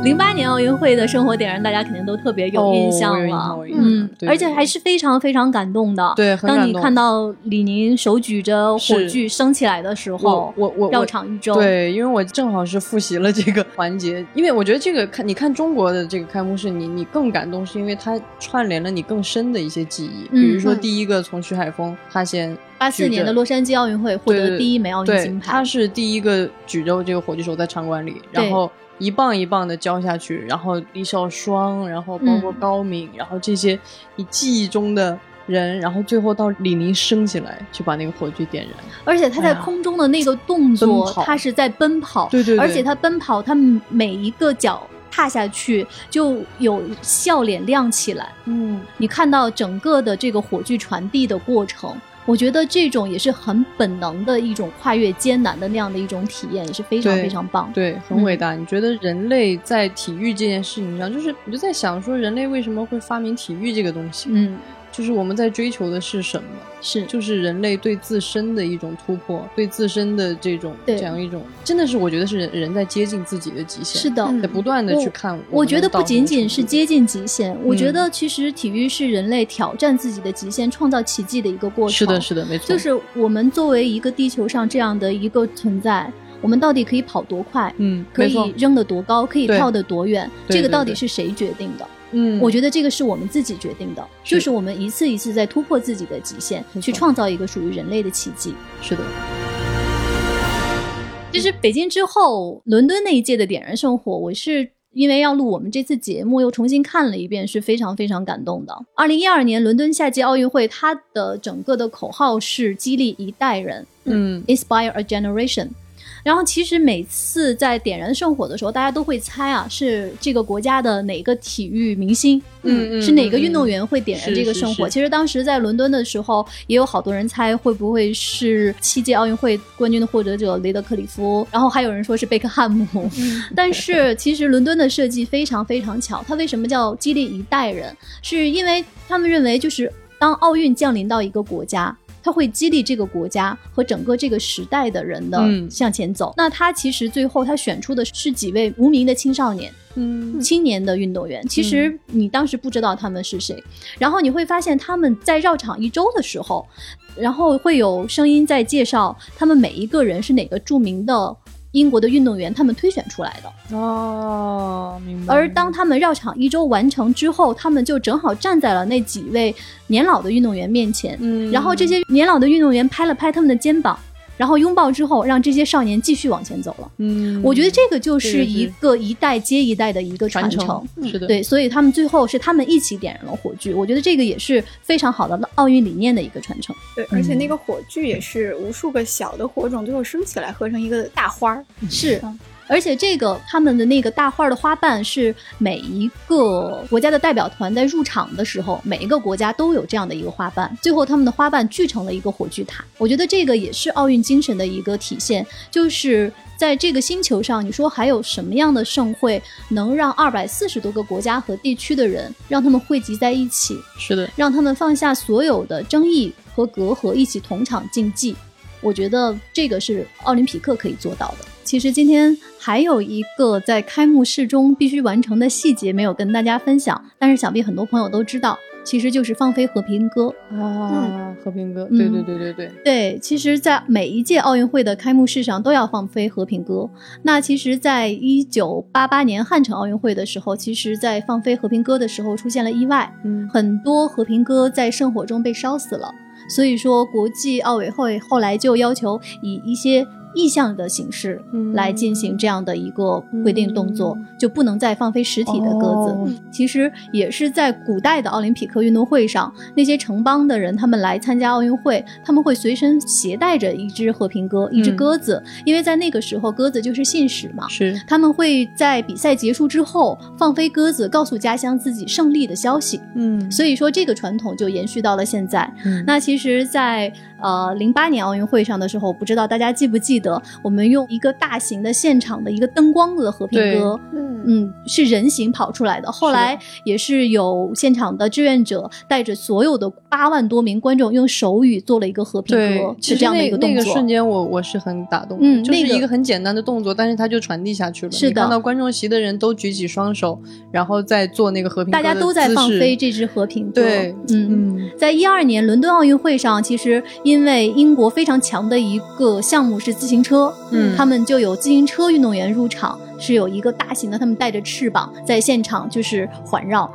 零八年奥运会的生活点燃，大家肯定都特别有印象了，嗯，而且还是非常非常感动的。对，当你看到李宁手举着火炬升起来的时候，我我绕场一周。对，因为我正好是复习了这个环节，因为我觉得这个看你看中国的这个开幕式，你你更感动，是因为它串联了你更深的一些记忆。比如说第一个从徐海峰，他先八四年的洛杉矶奥运会获得第一枚奥运金牌，他是第一个举着这个火炬手在场馆里，然后。一棒一棒的浇下去，然后李少双，然后包括高敏，然后这些你记忆中的人，然后最后到李宁升起来，去把那个火炬点燃。而且他在空中的那个动作，他是在奔跑，对对。而且他奔跑，他每一个脚踏下去就有笑脸亮起来。嗯，你看到整个的这个火炬传递的过程。我觉得这种也是很本能的一种跨越艰难的那样的一种体验，也是非常非常棒，对，很伟大。你觉得人类在体育这件事情上，就是我就在想说，人类为什么会发明体育这个东西？嗯。就是我们在追求的是什么？是就是人类对自身的一种突破，对自身的这种这样一种，真的是我觉得是人人在接近自己的极限。是的，在不断的去看。我觉得不仅仅是接近极限，我觉得其实体育是人类挑战自己的极限、创造奇迹的一个过程。是的，是的，没错。就是我们作为一个地球上这样的一个存在，我们到底可以跑多快？嗯，可以扔得多高？可以跳得多远？这个到底是谁决定的？嗯，我觉得这个是我们自己决定的，就是我们一次一次在突破自己的极限，去创造一个属于人类的奇迹。是的。其实北京之后，伦敦那一届的点燃圣火，我是因为要录我们这次节目，又重新看了一遍，是非常非常感动的。二零一二年伦敦夏季奥运会，它的整个的口号是激励一代人，嗯，inspire a generation。然后其实每次在点燃圣火的时候，大家都会猜啊，是这个国家的哪个体育明星，嗯，是哪个运动员会点燃这个圣火？其实当时在伦敦的时候，也有好多人猜会不会是七届奥运会冠军的获得者雷德克里夫，然后还有人说是贝克汉姆。但是其实伦敦的设计非常非常巧，它为什么叫激励一代人？是因为他们认为就是当奥运降临到一个国家。他会激励这个国家和整个这个时代的人的向前走。那他其实最后他选出的是几位无名的青少年，嗯，青年的运动员。其实你当时不知道他们是谁，然后你会发现他们在绕场一周的时候，然后会有声音在介绍他们每一个人是哪个著名的。英国的运动员，他们推选出来的。哦，明白。而当他们绕场一周完成之后，他们就正好站在了那几位年老的运动员面前，嗯，然后这些年老的运动员拍了拍他们的肩膀，然后拥抱之后，让这些少年继续往前走了。嗯，我觉得这个就是一个一代接一代的一个传传承。是的，对，所以他们最后是他们一起点燃了火炬，我觉得这个也是非常好的奥运理念的一个传承。对，而且那个火炬也是无数个小的火种最后升起来，合成一个大花儿。是。而且这个他们的那个大花的花瓣是每一个国家的代表团在入场的时候，每一个国家都有这样的一个花瓣，最后他们的花瓣聚成了一个火炬塔。我觉得这个也是奥运精神的一个体现，就是在这个星球上，你说还有什么样的盛会能让二百四十多个国家和地区的人让他们汇集在一起？是的，让他们放下所有的争议和隔阂，一起同场竞技。我觉得这个是奥林匹克可以做到的。其实今天还有一个在开幕式中必须完成的细节没有跟大家分享，但是想必很多朋友都知道，其实就是放飞和平鸽啊，和平鸽，对对对对对对。其实，在每一届奥运会的开幕式上都要放飞和平鸽。那其实，在一九八八年汉城奥运会的时候，其实在放飞和平鸽的时候出现了意外，嗯，很多和平鸽在圣火中被烧死了。所以说，国际奥委会后来就要求以一些。意向的形式来进行这样的一个规定动作，就不能再放飞实体的鸽子。其实也是在古代的奥林匹克运动会上，那些城邦的人他们来参加奥运会，他们会随身携带着一只和平鸽，一只鸽子，因为在那个时候鸽子就是信使嘛。是，他们会在比赛结束之后放飞鸽子，告诉家乡自己胜利的消息。嗯，所以说这个传统就延续到了现在。那其实，在呃零八年奥运会上的时候，不知道大家记不记得。我们用一个大型的现场的一个灯光的和平鸽，嗯，是人形跑出来的。后来也是有现场的志愿者带着所有的八万多名观众用手语做了一个和平鸽，是这样的一个动作。那个瞬间，我我是很打动。嗯，就是一个很简单的动作，但是它就传递下去了。是的，看到观众席的人都举起双手，然后再做那个和平，大家都在放飞这只和平鸽。对，嗯嗯，在一二年伦敦奥运会上，其实因为英国非常强的一个项目是自行车，嗯，他们就有自行车运动员入场，是有一个大型的，他们带着翅膀在现场就是环绕。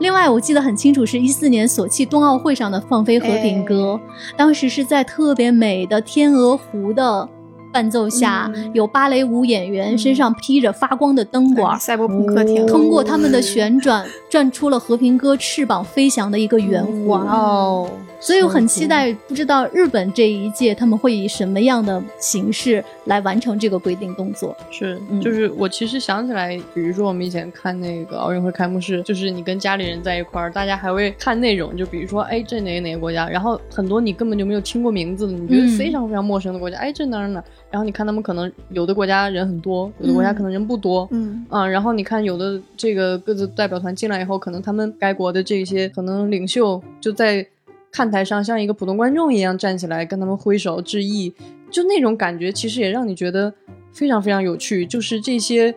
另外，我记得很清楚，是一四年索契冬奥会上的放飞和平鸽，当时是在特别美的天鹅湖的。伴奏下有芭蕾舞演员身上披着发光的灯管，赛博朋克天通过他们的旋转 转出了和平鸽翅膀飞翔的一个圆环。哦，所以我很期待，不知道日本这一届他们会以什么样的形式来完成这个规定动作。是，就是我其实想起来，比如说我们以前看那个奥运会开幕式，就是你跟家里人在一块儿，大家还会看内容，就比如说，哎，这哪个哪个国家，然后很多你根本就没有听过名字的，你觉得非常非常陌生的国家，哎，这哪哪。然后你看他们可能有的国家人很多，有的国家可能人不多，嗯啊，然后你看有的这个各自代表团进来以后，可能他们该国的这些可能领袖就在看台上像一个普通观众一样站起来跟他们挥手致意，就那种感觉其实也让你觉得非常非常有趣。就是这些，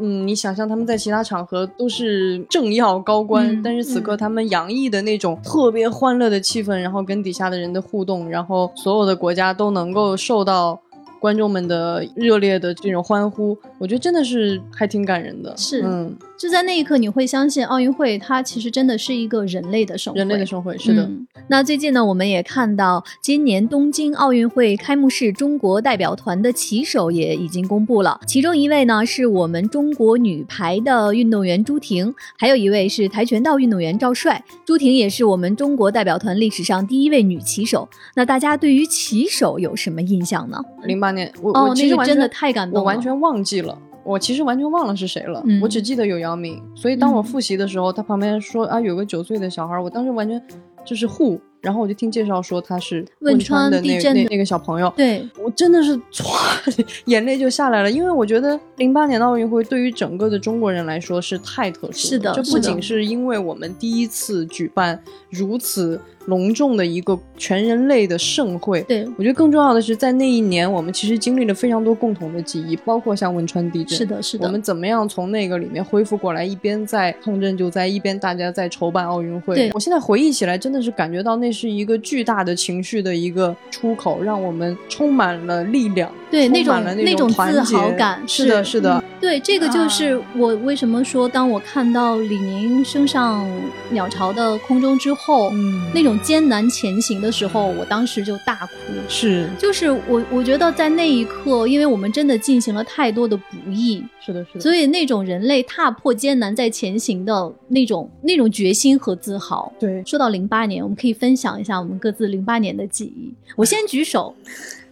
嗯，你想象他们在其他场合都是政要高官，但是此刻他们洋溢的那种特别欢乐的气氛，然后跟底下的人的互动，然后所有的国家都能够受到。观众们的热烈的这种欢呼，我觉得真的是还挺感人的。是，嗯，就在那一刻，你会相信奥运会它其实真的是一个人类的盛会。人类的盛会，是的。那最近呢，我们也看到今年东京奥运会开幕式，中国代表团的旗手也已经公布了。其中一位呢是我们中国女排的运动员朱婷，还有一位是跆拳道运动员赵帅。朱婷也是我们中国代表团历史上第一位女旗手。那大家对于旗手有什么印象呢？零八年。我我其实真的太感动了，我完全忘记了，我其实完全忘了是谁了，我只记得有姚明。所以当我复习的时候，他旁边说啊有个九岁的小孩，我当时完全就是护。然后我就听介绍说他是汶川的那那那个小朋友，对我真的是唰 眼泪就下来了，因为我觉得零八年的奥运会对于整个的中国人来说是太特殊，是的，这不仅是因为我们第一次举办如此隆重的一个全人类的盛会，对我觉得更重要的是在那一年我们其实经历了非常多共同的记忆，包括像汶川地震，是的，是的，我们怎么样从那个里面恢复过来，一边在抗震救灾，一边大家在筹办奥运会，对我现在回忆起来真的是感觉到那是一个巨大。的情绪的一个出口，让我们充满了力量。对那种那种自豪感，是的，是的。对，这个就是我为什么说，当我看到李宁升上鸟巢的空中之后，嗯，那种艰难前行的时候，我当时就大哭。是，就是我我觉得在那一刻，因为我们真的进行了太多的不易，是的，是的。所以那种人类踏破艰难在前行的那种那种决心和自豪。对，说到零八年，我们可以分享一下我们各自零八年的记忆。我先举手。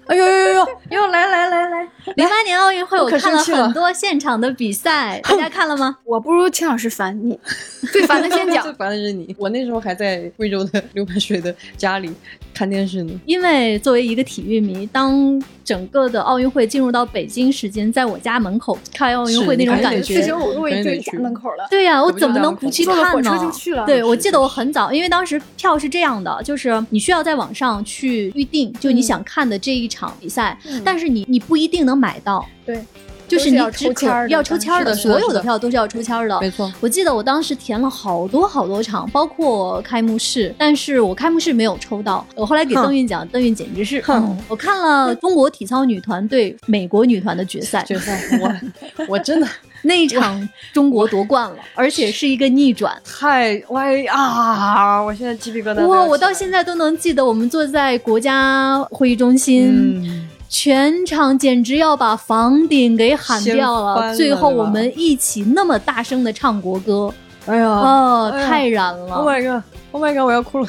哎呦呦呦呦！又来来来来！零八年奥运会，我看了很多现场的比赛，大家看了吗？我不如秦老师烦你，最烦的先讲。最烦的是你，我那时候还在贵州的刘盘水的家里看电视呢。因为作为一个体育迷，当整个的奥运会进入到北京时间，在我家门口看奥运会那种感觉，四舍五入也就家门口了。对呀，我怎么能不去看呢？了。对，我记得我很早，因为当时票是这样的，就是你需要在网上去预定，就你想看的这一场比赛。但是你你不一定能买到，对，就是你只可要抽签的，所有的票都是要抽签的，没错。我记得我当时填了好多好多场，包括开幕式，但是我开幕式没有抽到。我后来给邓韵讲，邓韵简直是，我看了中国体操女团对美国女团的决赛，决赛，我我真的 那一场中国夺冠了，而且是一个逆转，太歪啊！我现在鸡皮疙瘩。哇，我到现在都能记得，我们坐在国家会议中心。全场简直要把房顶给喊掉了，最后我们一起那么大声的唱国歌，哎呀，哦，太燃了！Oh my god，Oh my god，我要哭了。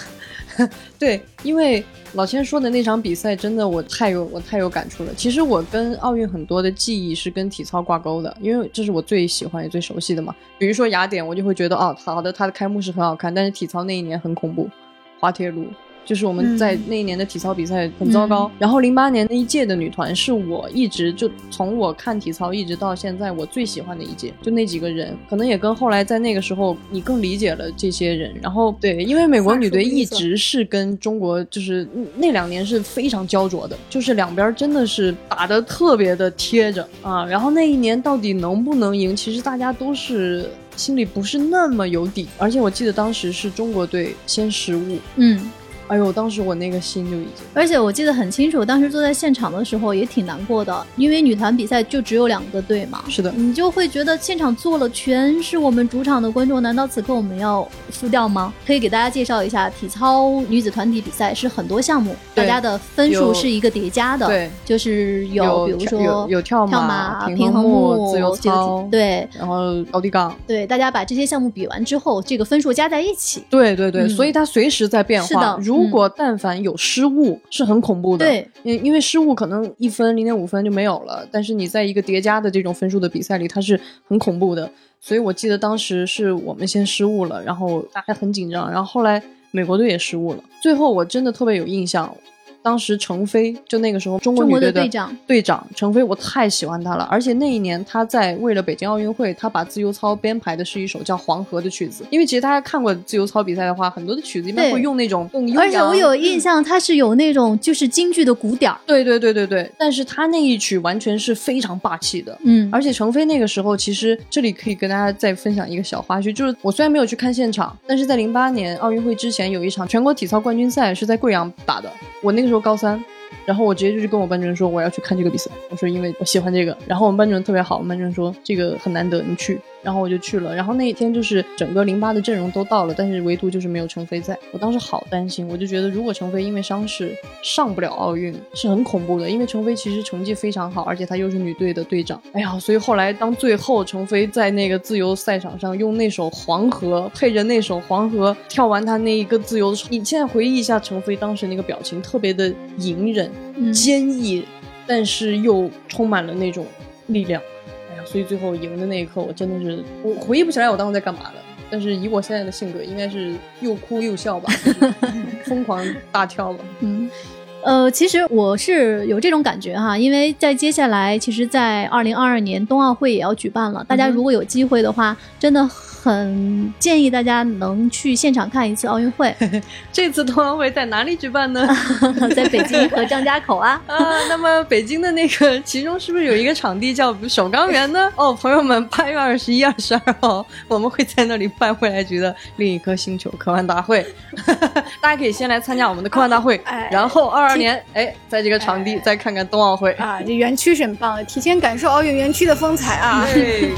对，因为老千说的那场比赛，真的我太有我太有感触了。其实我跟奥运很多的记忆是跟体操挂钩的，因为这是我最喜欢也最熟悉的嘛。比如说雅典，我就会觉得哦，好的，它的开幕式很好看，但是体操那一年很恐怖，滑铁卢。就是我们在那一年的体操比赛很糟糕，然后零八年那一届的女团是我一直就从我看体操一直到现在我最喜欢的一届，就那几个人，可能也跟后来在那个时候你更理解了这些人。然后对，因为美国女队一直是跟中国就是那两年是非常焦灼的，就是两边真的是打的特别的贴着啊。然后那一年到底能不能赢，其实大家都是心里不是那么有底。而且我记得当时是中国队先失误，嗯。哎呦，当时我那个心就已经……而且我记得很清楚，当时坐在现场的时候也挺难过的，因为女团比赛就只有两个队嘛。是的，你就会觉得现场坐了全是我们主场的观众，难道此刻我们要输掉吗？可以给大家介绍一下，体操女子团体比赛是很多项目，大家的分数是一个叠加的，对，就是有比如说有跳马、平衡木、自由操，对，然后高低杠，对，大家把这些项目比完之后，这个分数加在一起，对对对，所以它随时在变化。是的，如果但凡有失误是很恐怖的，对，因因为失误可能一分零点五分就没有了，但是你在一个叠加的这种分数的比赛里，它是很恐怖的。所以我记得当时是我们先失误了，然后大家很紧张，然后后来美国队也失误了，最后我真的特别有印象。当时程飞就那个时候中国女队的队长，队长程飞，我太喜欢他了。而且那一年他在为了北京奥运会，他把自由操编排的是一首叫《黄河》的曲子。因为其实大家看过自由操比赛的话，很多的曲子一般会用那种更而且我有印象，他是有那种就是京剧的鼓点儿。对对对对对。但是他那一曲完全是非常霸气的。嗯。而且程飞那个时候，其实这里可以跟大家再分享一个小花絮，就是我虽然没有去看现场，但是在零八年奥运会之前有一场全国体操冠军赛是在贵阳打的。我那个时候说高三。然后我直接就去跟我班主任说我要去看这个比赛，我说因为我喜欢这个。然后我们班主任特别好，我们班主任说这个很难得，你去。然后我就去了。然后那一天就是整个零八的阵容都到了，但是唯独就是没有程飞在。我当时好担心，我就觉得如果程飞因为伤势上不了奥运是很恐怖的，因为程飞其实成绩非常好，而且他又是女队的队长。哎呀，所以后来当最后程飞在那个自由赛场上用那首《黄河》配着那首《黄河》跳完他那一个自由的时候，你现在回忆一下程飞当时那个表情，特别的隐忍、坚毅，但是又充满了那种力量。哎呀所以最后赢的那一刻，我真的是我回忆不起来我当时在干嘛了。但是以我现在的性格，应该是又哭又笑吧，疯狂大跳吧。嗯，呃，其实我是有这种感觉哈，因为在接下来，其实，在二零二二年冬奥会也要举办了，大家如果有机会的话，真的。很建议大家能去现场看一次奥运会。这次冬奥会在哪里举办呢？在北京和张家口啊。啊，那么北京的那个其中是不是有一个场地叫首钢园呢？哦，朋友们，八月二十一、二十二号我们会在那里办未来局的另一颗星球科幻大会。大家可以先来参加我们的科幻大会，然后二二二年，哎，在这个场地再看看冬奥会啊，这园区是很棒的，提前感受奥运园区的风采啊。对。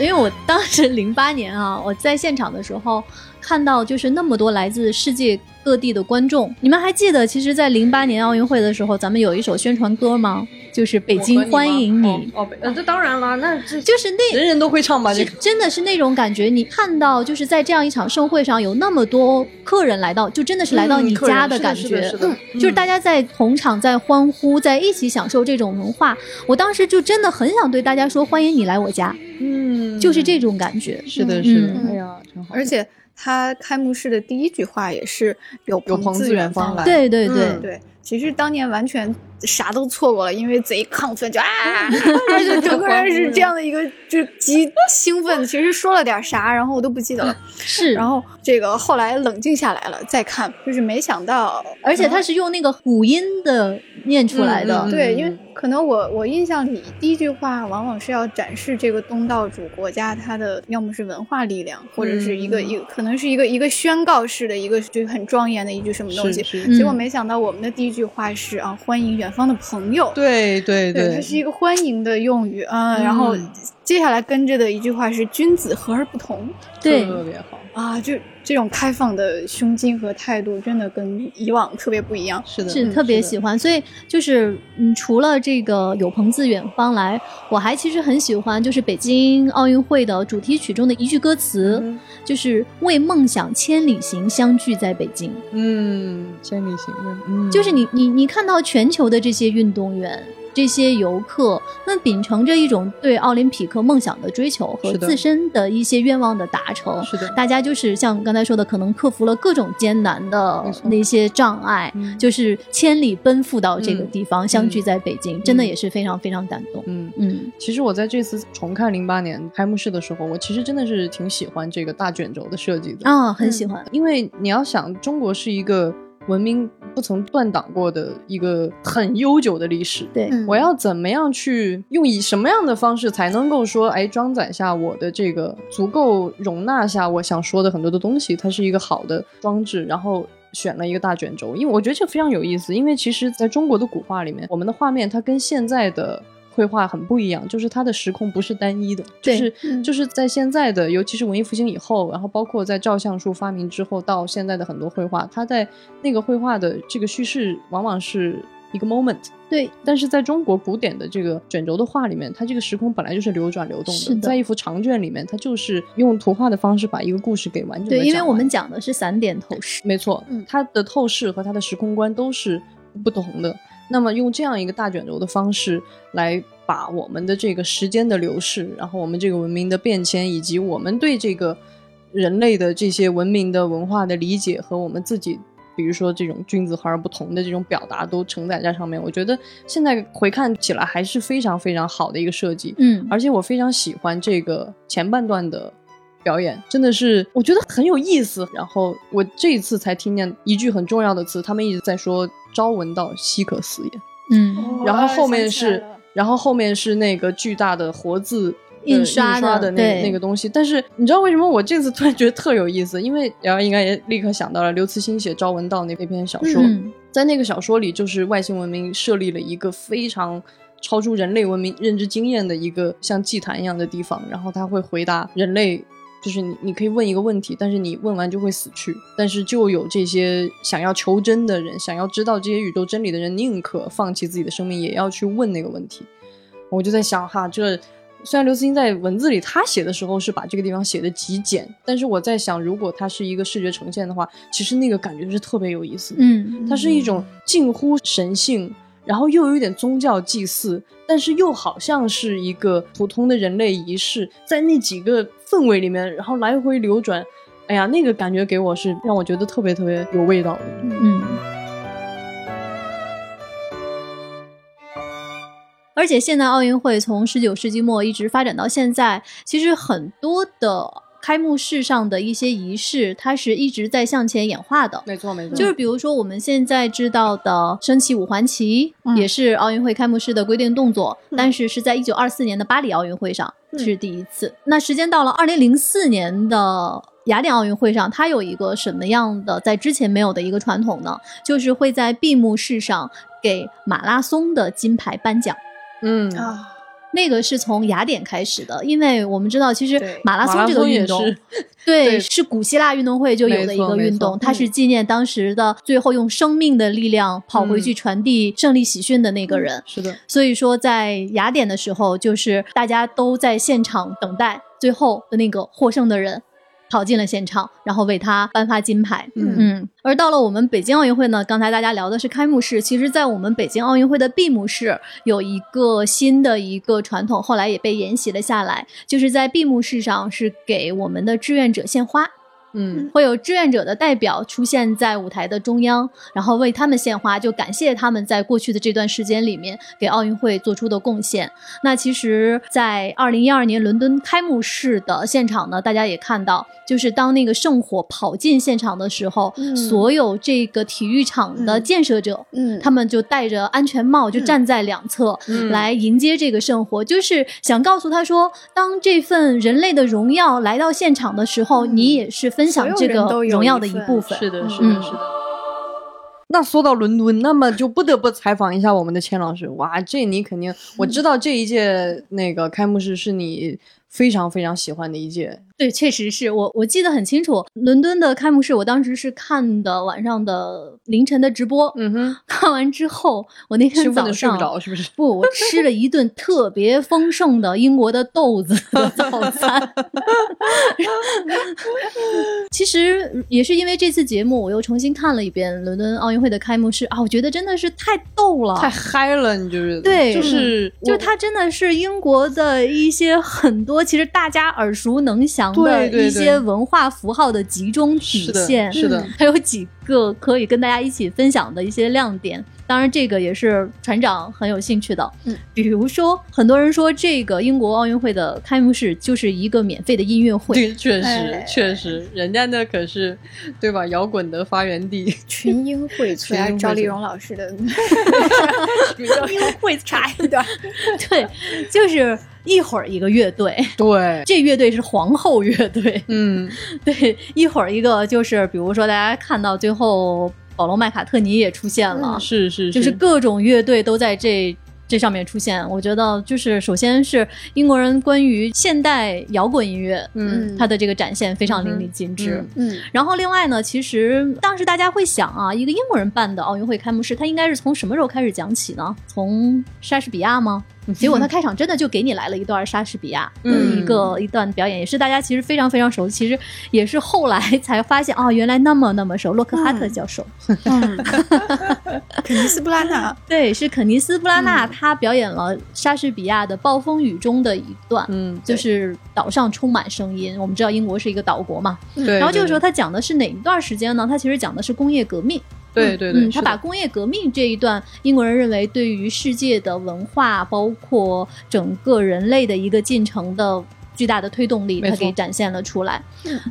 因为我当时 零八年啊，我在现场的时候看到就是那么多来自世界各地的观众，你们还记得，其实，在零八年奥运会的时候，咱们有一首宣传歌吗？就是北京欢迎你哦，呃，这当然了，那这就是那人人都会唱吧？这个真的是那种感觉。你看到就是在这样一场盛会上有那么多客人来到，就真的是来到你家的感觉，嗯，就是大家在同场在欢呼，在一起享受这种文化。我当时就真的很想对大家说，欢迎你来我家，嗯，就是这种感觉。是的，是的，哎呀，真好。而且他开幕式的第一句话也是有有朋自远方来，对对对对。其实当年完全啥都错过了，因为贼亢奋，就啊，就整个人是这样的一个，就极兴奋。其实说了点啥，然后我都不记得了。是，然后这个后来冷静下来了再看，就是没想到，而且他是用那个古音的念出来的。对，因为可能我我印象里第一句话往往是要展示这个东道主国家它的要么是文化力量，或者是一个一个可能是一个一个宣告式的一个就很庄严的一句什么东西。结果没想到我们的第一。句话是啊，欢迎远方的朋友。对对对，它是一个欢迎的用语啊。然后接下来跟着的一句话是“君子和而不同”，对，特别好啊。就这种开放的胸襟和态度，真的跟以往特别不一样。是的，是特别喜欢。所以就是嗯，除了这个有朋自远方来，我还其实很喜欢，就是北京奥运会的主题曲中的一句歌词。就是为梦想千里行，相聚在北京。嗯，千里行，嗯，就是你你你看到全球的这些运动员。这些游客，那秉承着一种对奥林匹克梦想的追求和自身的一些愿望的达成，是的，大家就是像刚才说的，可能克服了各种艰难的那些障碍，就是千里奔赴到这个地方，相聚在北京，真的也是非常非常感动。嗯。嗯，其实我在这次重看零八年开幕式的时候，我其实真的是挺喜欢这个大卷轴的设计的。啊，很喜欢，因为你要想，中国是一个。文明不曾断档过的一个很悠久的历史。对，我要怎么样去用以什么样的方式才能够说，哎，装载下我的这个足够容纳下我想说的很多的东西，它是一个好的装置。然后选了一个大卷轴，因为我觉得这个非常有意思。因为其实在中国的古画里面，我们的画面它跟现在的。绘画很不一样，就是它的时空不是单一的，就是就是在现在的，尤其是文艺复兴以后，然后包括在照相术发明之后到现在的很多绘画，它在那个绘画的这个叙事往往是一个 moment。对，但是在中国古典的这个卷轴的画里面，它这个时空本来就是流转流动的，在一幅长卷里面，它就是用图画的方式把一个故事给完整的对，因为我们讲的是散点透视，没错，它的透视和它的时空观都是不同的。那么用这样一个大卷轴的方式来把我们的这个时间的流逝，然后我们这个文明的变迁，以及我们对这个人类的这些文明的文化的理解和我们自己，比如说这种君子和而不同的这种表达，都承载在上面。我觉得现在回看起来还是非常非常好的一个设计。嗯，而且我非常喜欢这个前半段的表演，真的是我觉得很有意思。然后我这一次才听见一句很重要的词，他们一直在说。朝闻道，夕可死也。嗯，然后后面是，然后后面是那个巨大的活字印刷的那那个东西。但是你知道为什么我这次突然觉得特有意思？因为然后应该也立刻想到了刘慈欣写《朝闻道》那那篇小说，在那个小说里，就是外星文明设立了一个非常超出人类文明认知经验的一个像祭坛一样的地方，然后他会回答人类。就是你，你可以问一个问题，但是你问完就会死去。但是就有这些想要求真的人，想要知道这些宇宙真理的人，宁可放弃自己的生命，也要去问那个问题。我就在想，哈，这虽然刘慈欣在文字里他写的时候是把这个地方写的极简，但是我在想，如果它是一个视觉呈现的话，其实那个感觉是特别有意思。嗯，它是一种近乎神性。然后又有一点宗教祭祀，但是又好像是一个普通的人类仪式，在那几个氛围里面，然后来回流转，哎呀，那个感觉给我是让我觉得特别特别有味道的。嗯。而且现代奥运会从十九世纪末一直发展到现在，其实很多的。开幕式上的一些仪式，它是一直在向前演化的。没错，没错。就是比如说我们现在知道的升起五环旗，也是奥运会开幕式的规定动作，但是是在一九二四年的巴黎奥运会上是第一次。那时间到了二零零四年的雅典奥运会上，它有一个什么样的在之前没有的一个传统呢？就是会在闭幕式上给马拉松的金牌颁奖。嗯啊，那个是从雅典开始的，因为我们知道，其实马拉松这个运动对，对是古希腊运动会就有的一个运动，它是纪念当时的最后用生命的力量跑回去嗯传递胜利喜讯的那个人。是的，所以说，在雅典的时候，就是大家都在现场等待最后的那个获胜的人跑进了现场，然后为他颁发金牌。嗯嗯，而到了我们北京奥运会呢，刚才大家聊的是开幕式，其实，在我们北京奥运会的闭幕式有一个新的一个传统，后来也被沿袭了下来，就是在闭幕式上是给我们的志愿者献花。嗯。会有志愿者的代表出现在舞台的中央，然后为他们献花，就感谢他们在过去的这段时间里面给奥运会做出的贡献。那其实，在二零一二年伦敦开幕式的现场呢，大家也看到，就是当那个圣火跑进现场的时候，嗯。所有这个体育场的嗯。建设者。嗯，他们就戴着安全帽，就站在两侧、嗯。来迎接这个圣火，就是想告诉他说，当这份人类的荣耀来到现场的时候，嗯。你也是分享这个所有人都有荣耀的一部分。是的，是嗯的，是的。那说到伦敦，那么就不得不采访一下我们的千老师。哇，这你肯定，我知道这一届那个开幕式是你非常非常喜欢的一届。对，确实是我我记得很清楚，伦敦的开幕式，我当时是看的晚上的凌晨的直播，嗯哼，看完之后，我那天早上睡不着，是不是？不，我吃了一顿特别丰盛的英国的豆子的早餐。其实也是因为这次节目，我又重新看了一遍伦敦奥运会的开幕式啊，我觉得真的是太逗了，太嗨了，你就是对就是就它真的是英国的一些很多其实大家耳熟能详的对对一些文化符号的集中体现，是的。嗯还有几个可以跟大家一起分享的一些亮点。当然，这个也是船长很有兴趣的。嗯，比如说，很多人说这个英国奥运会的开幕式就是一个免费的音乐会。对，确实哎确实，人家那可是对吧？摇滚的发源地。群英荟萃啊，群英赵丽蓉老师的音会插一段，对，就是一会儿一个乐队，对，这乐队是皇后乐队。嗯，对，一会儿一个就是，比如说大家看到最后，保罗麦卡特尼也出现了，是是就是各种乐队都在这这上面出现。我觉得就是首先是英国人关于现代摇滚音乐，嗯它的这个展现非常淋漓尽致。嗯嗯然后另外呢，其实当时大家会想啊，一个英国人办的奥运会开幕式，他应该是从什么时候开始讲起呢？从莎士比亚吗？结果他开场真的就给你来了一段莎士比亚的嗯一个、一段表演，也是大家其实非常非常熟，其实也是后来才发现哦，原来那么那么熟，洛克哈特教授。嗯，肯尼斯布拉纳，对，是肯尼斯·布拉纳，他表演了莎士比亚的《暴风雨》中的一段，嗯，就是岛上充满声音。我们知道英国是一个岛国嘛，对。然后这个时候他讲的是哪一段时间呢？他其实讲的是工业革命。对对对，嗯，他把工业革命这一段，英国人认为对于世界的文化，包括整个人类的一个进程的巨大的推动力，他给展现了出来。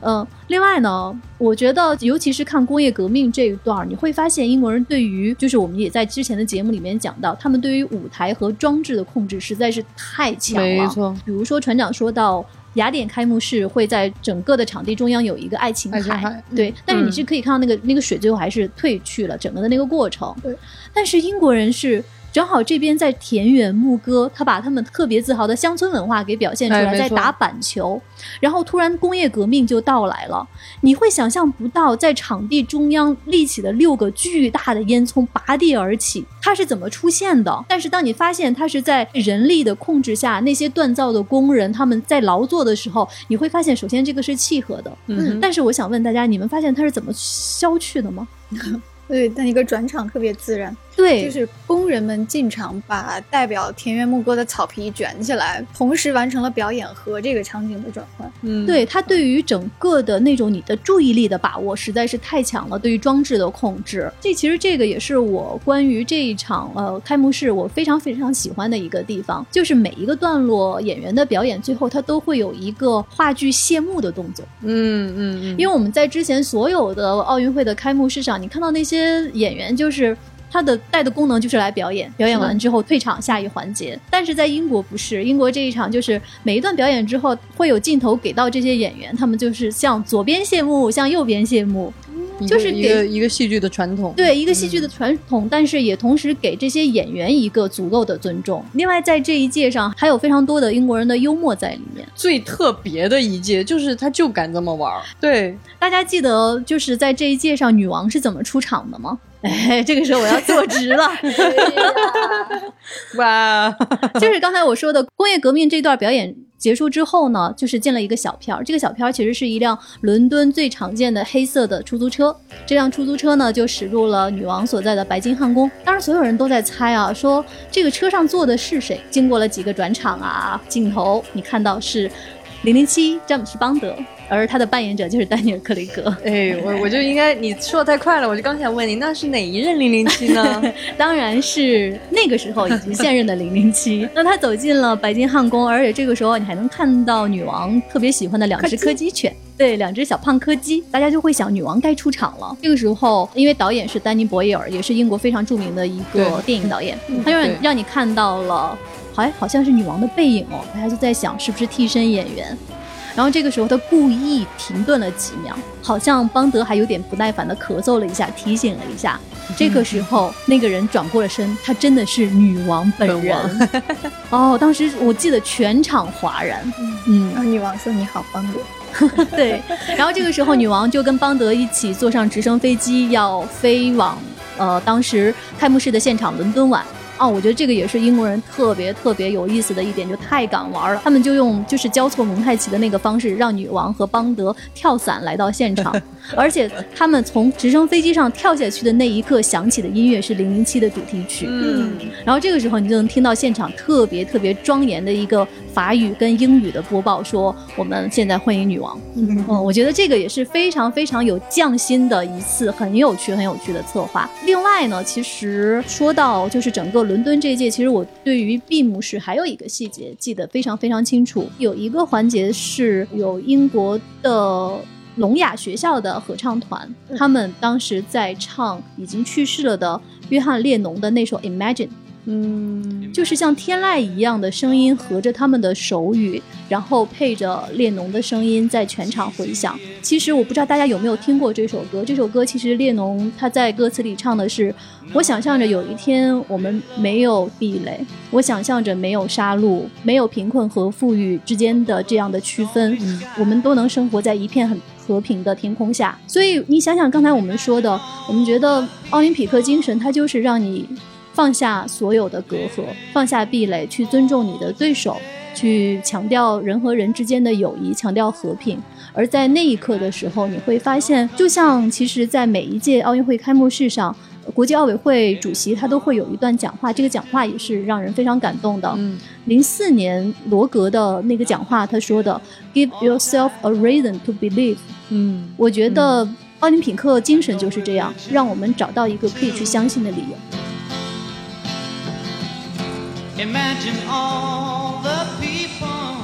嗯、另外呢，我觉得尤其是看工业革命这一段，你会发现英国人对于，就是我们也在之前的节目里面讲到，他们对于舞台和装置的控制实在是太强了。没错，比如说船长说到。雅典开幕式会在整个的场地中央有一个爱琴爱琴海对，但是你嗯是可以看到那个、那个水最后还是退去了，整个的那个过程。对，但是英国人是正好这边在田园牧歌，他把他们特别自豪的乡村文化给表现出来，哎在打板球，然后突然工业革命就到来了，你会想象不到，在场地中央立起的六个巨大的烟囱拔地而起，它是怎么出现的？但是当你发现它是在人力的控制下，那些锻造的工人他们在劳作的时候，你会发现，首先这个是契合的，嗯，但是我想问大家，你们发现它是怎么消去的吗？对，但一个转场特别自然，对，就是工人们进场把代表田园牧歌的草皮卷起来，同时完成了表演和这个场景的转换。嗯，对他对于整个的那种你的注意力的把握实在是太强了，对于装置的控制，这其实这个也是我关于这一场呃开幕式我非常非常喜欢的一个地方，就是每一个段落演员的表演最后他都会有一个话剧谢幕的动作，嗯嗯嗯，因为我们在之前所有的奥运会的开幕式上，你看到那些演员就是。他的带的功能就是来表演，表演完之后退场下一环节。但是在英国不是，英国这一场就是每一段表演之后会有镜头给到这些演员，他们就是向左边谢幕，向右边谢幕。就是一个一个戏剧的传统，对一个戏剧的传统，但是也同时给这些演员一个足够的尊重。另外，在这一届上还有非常多的英国人的幽默在里面。最特别的一届就是他就敢这么玩儿。对，大家记得就是在这一届上女王是怎么出场的吗？哎，这个时候我要坐直了。哇，就是刚才我说的工业革命这段表演。结束之后呢，就是进了一个小片儿。这个小片儿其实是一辆伦敦最常见的黑色的出租车。这辆出租车呢，就驶入了女王所在的白金汉宫。当然，所有人都在猜啊，说这个车上坐的是谁？经过了几个转场啊，镜头你看到是零零七詹姆斯邦德。而他的扮演者就是丹尼尔·克雷格。哎，我我就应该你说的太快了，我就刚想问你，那是哪一任零零七呢？当然是那个时候以及现任的零零七。那他走进了白金汉宫，而且这个时候你还能看到女王特别喜欢的两只柯基犬，对，两只小胖柯基，大家就会想女王该出场了。这个时候，因为导演是丹尼·博伊尔，也是英国非常著名的一个电影导演，他让让你看到了，好好像是女王的背影哦，大家就在想是不是替身演员。然后这个时候，他故意停顿了几秒，好像邦德还有点不耐烦的咳嗽了一下，提醒了一下。这个时候，那个人转过了身，他真的是女王本人。哦，当时我记得全场哗然。嗯，然后女王说：“你好，邦德。”对。然后这个时候，女王就跟邦德一起坐上直升飞机，要飞往呃当时开幕式的现场——伦敦碗。哦，我觉得这个也是英国人特别特别有意思的一点，就太敢玩了。他们就用就是交错蒙太奇的那个方式，让女王和邦德跳伞来到现场，而且他们从直升飞机上跳下去的那一刻响起的音乐是《零零七》的主题曲。嗯，然后这个时候你就能听到现场特别特别庄严的一个法语跟英语的播报，说我们现在欢迎女王。嗯，我觉得这个也是非常非常有匠心的一次很有趣很有趣的策划。另外呢，其实说到就是整个。伦敦这一届，其实我对于闭幕式还有一个细节记得非常非常清楚，有一个环节是有英国的聋哑学校的合唱团，他们当时在唱已经去世了的约翰列侬的那首《Imagine》。嗯，就是像天籁一样的声音合着他们的手语，然后配着列侬的声音在全场回响。其实我不知道大家有没有听过这首歌。这首歌其实列侬他在歌词里唱的是：我想象着有一天我们没有壁垒，我想象着没有杀戮，没有贫困和富裕之间的这样的区分，我们都能生活在一片很和平的天空下。所以你想想刚才我们说的，我们觉得奥林匹克精神它就是让你。放下所有的隔阂，放下壁垒，去尊重你的对手，去强调人和人之间的友谊，强调和平。而在那一刻的时候，你会发现，就像其实，在每一届奥运会开幕式上，国际奥委会主席他都会有一段讲话，这个讲话也是让人非常感动的。零四年罗格的那个讲话，他说的 “Give yourself a reason to believe”。嗯，我觉得奥林匹克精神就是这样，让我们找到一个可以去相信的理由。Imagine all the people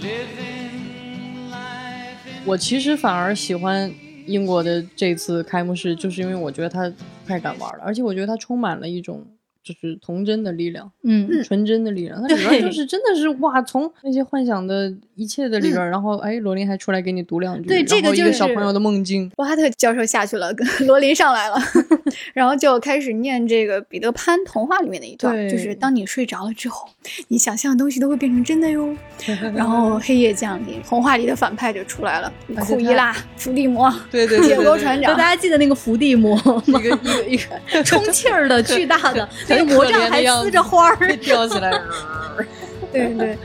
living life 我其实反而喜欢英国的这次开幕式，就是因为我觉得他太敢玩了，而且我觉得他充满了一种。就是童真的力量，嗯，纯真的力量，它里边就是真的是哇，从那些幻想的一切的里边，然后哎，罗琳还出来给你读两句，对，这个就是小朋友的梦境。博哈特教授下去了，跟罗琳上来了，然后就开始念这个彼得潘童话里面的一段，就是当你睡着了之后，你想象的东西都会变成真的哟。然后黑夜降临，童话里的反派就出来了，库伊拉、伏地魔，对对，铁钩船长，大家记得那个伏地魔吗？一个一个一个充气儿的 巨大的。那个魔杖还撕着花儿，掉起来。对 对。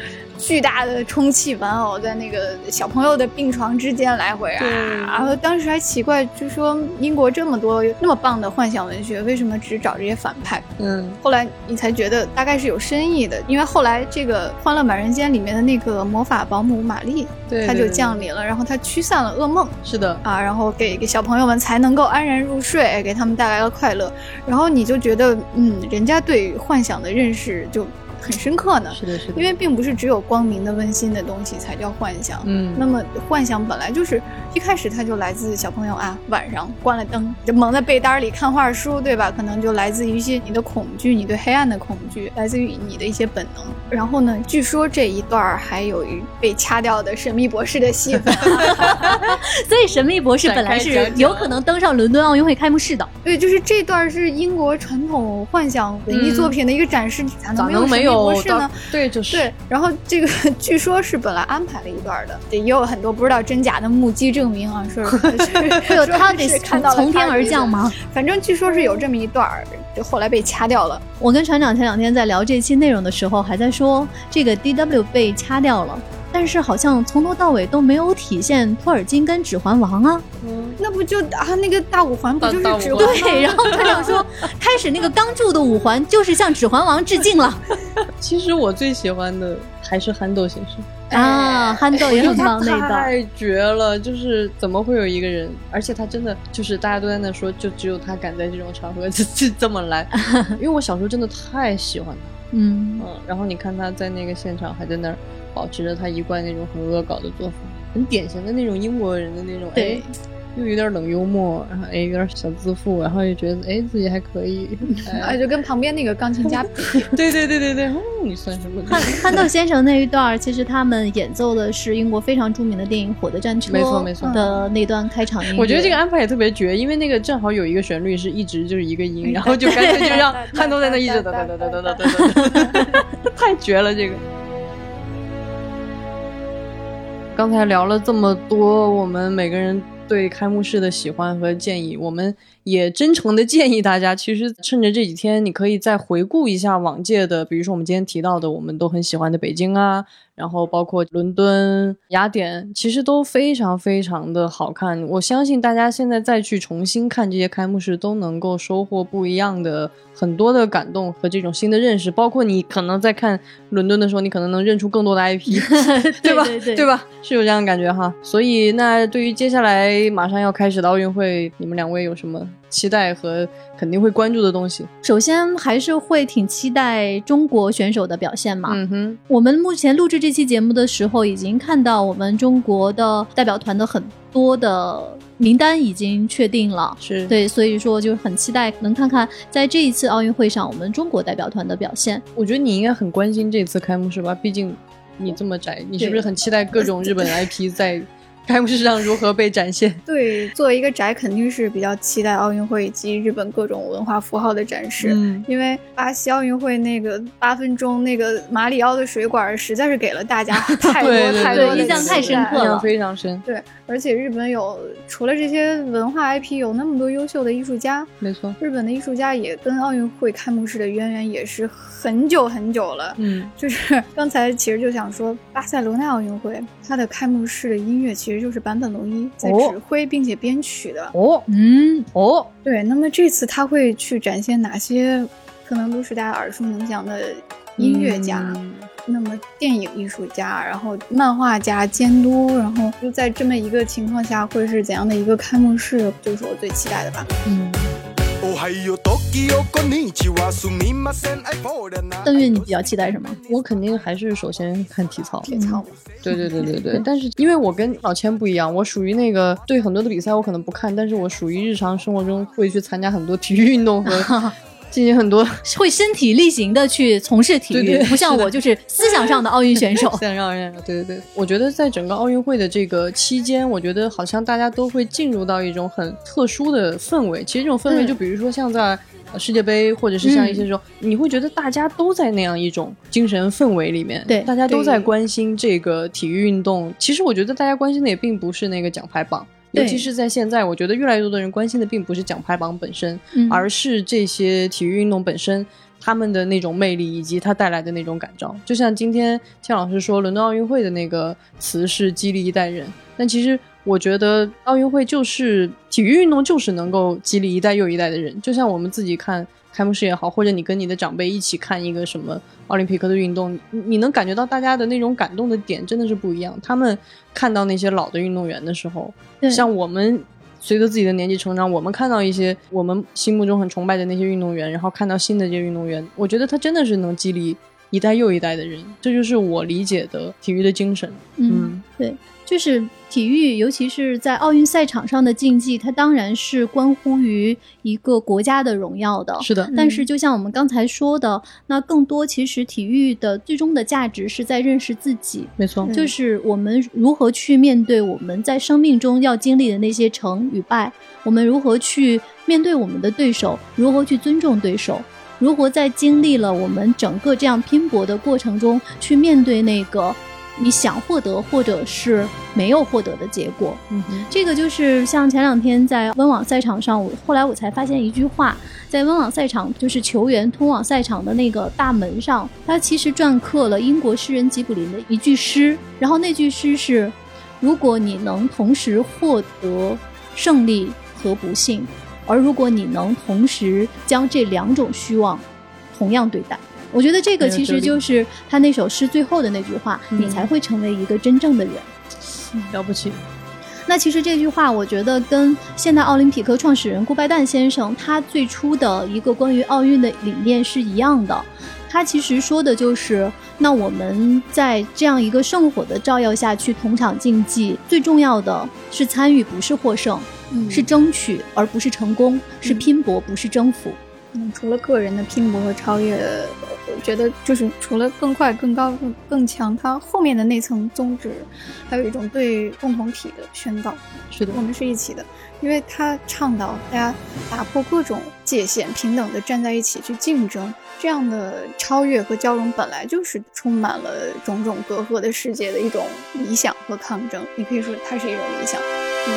巨大的充气玩偶在那个小朋友的病床之间来回啊，然后当时还奇怪，就说英国这么多那么棒的幻想文学，为什么只找这些反派？嗯，后来你才觉得大概是有深意的，因为后来这个《欢乐满人间》里面的那个魔法保姆玛丽，对，她就降临了，然后她驱散了噩梦，是的。啊，然后给给小朋友们才能够安然入睡，给他们带来了快乐，然后你就觉得，嗯，人家对幻想的认识就。很深刻呢？是的，是的。因为并不是只有光明的、温馨的东西才叫幻想。嗯，那么幻想本来就是一开始它就来自小朋友啊，晚上关了灯就蒙在被单里看画书，对吧？可能就来自于一些你的恐惧，你对黑暗的恐惧，来自于你的一些本能。然后呢，据说这一段还有一被掐掉的神秘博士的戏份，所以神秘博士本来是有可能登上伦敦奥运会开幕式的。对，就是这段是英国传统幻想文艺作品的一个展示，咋能没有博士呢？对，就是对。然后这个 据说是本来安排了一段的，也有很多不知道真假的目击证明啊，说 会有他得看到从天而降吗？反正据说是有这么一段儿，就后来被掐掉了。我跟船长前两天在聊这期内容的时候，还在说这个 D W 被掐掉了，但是好像从头到尾都没有体现托尔金跟指环王啊。嗯，那不就啊那个大五环不就是指环？对，然后船长说，开始那个钢铸的五环就是向指环王致敬了。其实我最喜欢的还是憨豆先生。啊，憨豆也很棒，那段太绝了！就是怎么会有一个人，而且他真的就是大家都在那说，就只有他敢在这种场合就就这么来。因为我小时候真的太喜欢他，嗯嗯。然后你看他在那个现场还在那儿保持着他一贯那种很恶搞的作风，很典型的那种英国人的那种哎。又有点冷幽默，然后哎有点小自负，然后又觉得哎自己还可以，哎就跟旁边那个钢琴家比，对对对对对，你算什么？憨憨豆先生那一段，其实他们演奏的是英国非常著名的电影《火的战车》没错没错的那段开场音乐。我觉得这个安排也特别绝，因为那个正好有一个旋律是一直就是一个音，然后就干脆就让憨豆在那一直哒哒哒哒哒哒哒，太绝了这个。刚才聊了这么多，我们每个人。对开幕式的喜欢和建议，我们也真诚的建议大家，其实趁着这几天，你可以再回顾一下往届的，比如说我们今天提到的，我们都很喜欢的北京啊。然后包括伦敦、雅典，其实都非常非常的好看。我相信大家现在再去重新看这些开幕式，都能够收获不一样的很多的感动和这种新的认识。包括你可能在看伦敦的时候，你可能能认出更多的 IP，对吧？对吧？是有这样的感觉哈。所以，那对于接下来马上要开始的奥运会，你们两位有什么？期待和肯定会关注的东西，首先还是会挺期待中国选手的表现嘛。嗯哼，我们目前录制这期节目的时候，已经看到我们中国的代表团的很多的名单已经确定了。是对，所以说就是很期待能看看在这一次奥运会上我们中国代表团的表现。我觉得你应该很关心这次开幕式吧？毕竟你这么宅，你是不是很期待各种日本 IP 在？开幕式上如何被展现？对，作为一个宅，肯定是比较期待奥运会以及日本各种文化符号的展示。嗯，因为巴西奥运会那个八分钟那个马里奥的水管，实在是给了大家 太多太多印象太深刻了，非常深。对，而且日本有除了这些文化 IP，有那么多优秀的艺术家。没错，日本的艺术家也跟奥运会开幕式的渊源也是很久很久了。嗯，就是 刚才其实就想说，巴塞罗那奥运会它的开幕式的音乐其实。其实就是坂本龙一在指挥并且编曲的哦，嗯哦，对。那么这次他会去展现哪些可能都是大家耳熟能详的音乐家，那么电影艺术家，然后漫画家、监督，然后就在这么一个情况下会是怎样的一个开幕式，就是我最期待的吧。嗯。邓月，你比较期待什么？我肯定还是首先看体操。体操，对对对对对。但是因为我跟老千不一样，我属于那个对很多的比赛我可能不看，但是我属于日常生活中会去参加很多体育运动和。进行很多 会身体力行的去从事体育，不像我就是思想上的奥运选手。思想上对对对，我觉得在整个奥运会的这个期间，我觉得好像大家都会进入到一种很特殊的氛围。其实这种氛围，就比如说像在世界杯，或者是像一些时候，你会觉得大家都在那样一种精神氛围里面，对，大家都在关心这个体育运动。其实我觉得大家关心的也并不是那个奖牌榜。尤其是在现在，我觉得越来越多的人关心的并不是奖牌榜本身，而是这些体育运动本身，他们的那种魅力以及它带来的那种感召。就像今天倩老师说，伦敦奥运会的那个词是激励一代人，但其实我觉得奥运会就是体育运动，就是能够激励一代又一代的人。就像我们自己看。开幕式也好，或者你跟你的长辈一起看一个什么奥林匹克的运动，你能感觉到大家的那种感动的点真的是不一样。他们看到那些老的运动员的时候，像我们随着自己的年纪成长，我们看到一些我们心目中很崇拜的那些运动员，然后看到新的这些运动员，我觉得他真的是能激励一代又一代的人，这就是我理解的体育的精神。嗯，对。就是体育，尤其是在奥运赛场上的竞技，它当然是关乎于一个国家的荣耀的。是的，但是就像我们刚才说的，那更多其实体育的最终的价值是在认识自己。没错，就是我们如何去面对我们在生命中要经历的那些成与败，我们如何去面对我们的对手，如何去尊重对手，如何在经历了我们整个这样拼搏的过程中去面对那个。你想获得，或者是没有获得的结果，嗯，这个就是像前两天在温网赛场上，我后来我才发现一句话，在温网赛场，就是球员通往赛场的那个大门上，他其实篆刻了英国诗人吉卜林的一句诗，然后那句诗是：如果你能同时获得胜利和不幸，而如果你能同时将这两种虚妄同样对待。我觉得这个其实就是他那首诗最后的那句话，你才会成为一个真正的人，了不起。那其实这句话，我觉得跟现代奥林匹克创始人顾拜旦先生他最初的一个关于奥运的理念是一样的。他其实说的就是，那我们在这样一个圣火的照耀下去同场竞技，最重要的是参与，不是获胜，是争取，而不是成功，是拼搏，不是征服。嗯，除了个人的拼搏和超越，我觉得就是除了更快、更高、更更强，它后面的那层宗旨，还有一种对共同体的宣告。是的，我们是一起的，因为他倡导大家打破各种界限，平等的站在一起去竞争。这样的超越和交融，本来就是充满了种种隔阂的世界的一种理想和抗争。你可以说它是一种理想。嗯。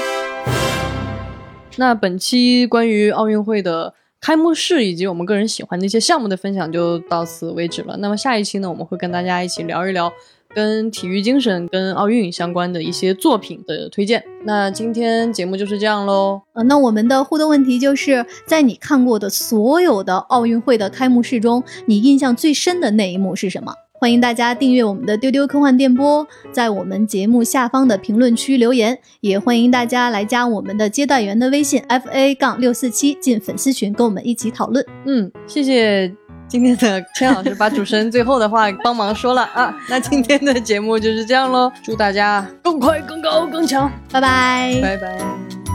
那本期关于奥运会的。开幕式以及我们个人喜欢的一些项目的分享就到此为止了。那么下一期呢，我们会跟大家一起聊一聊跟体育精神、跟奥运相关的一些作品的推荐。那今天节目就是这样喽。呃，那我们的互动问题就是在你看过的所有的奥运会的开幕式中，你印象最深的那一幕是什么？欢迎大家订阅我们的丢丢科幻电波，在我们节目下方的评论区留言，也欢迎大家来加我们的接待员的微信 f a 杠六四七进粉丝群，跟我们一起讨论。嗯，谢谢今天的千老师把主持人最后的话帮忙说了啊。那今天的节目就是这样喽，祝大家更快、更高、更强，拜拜，拜拜。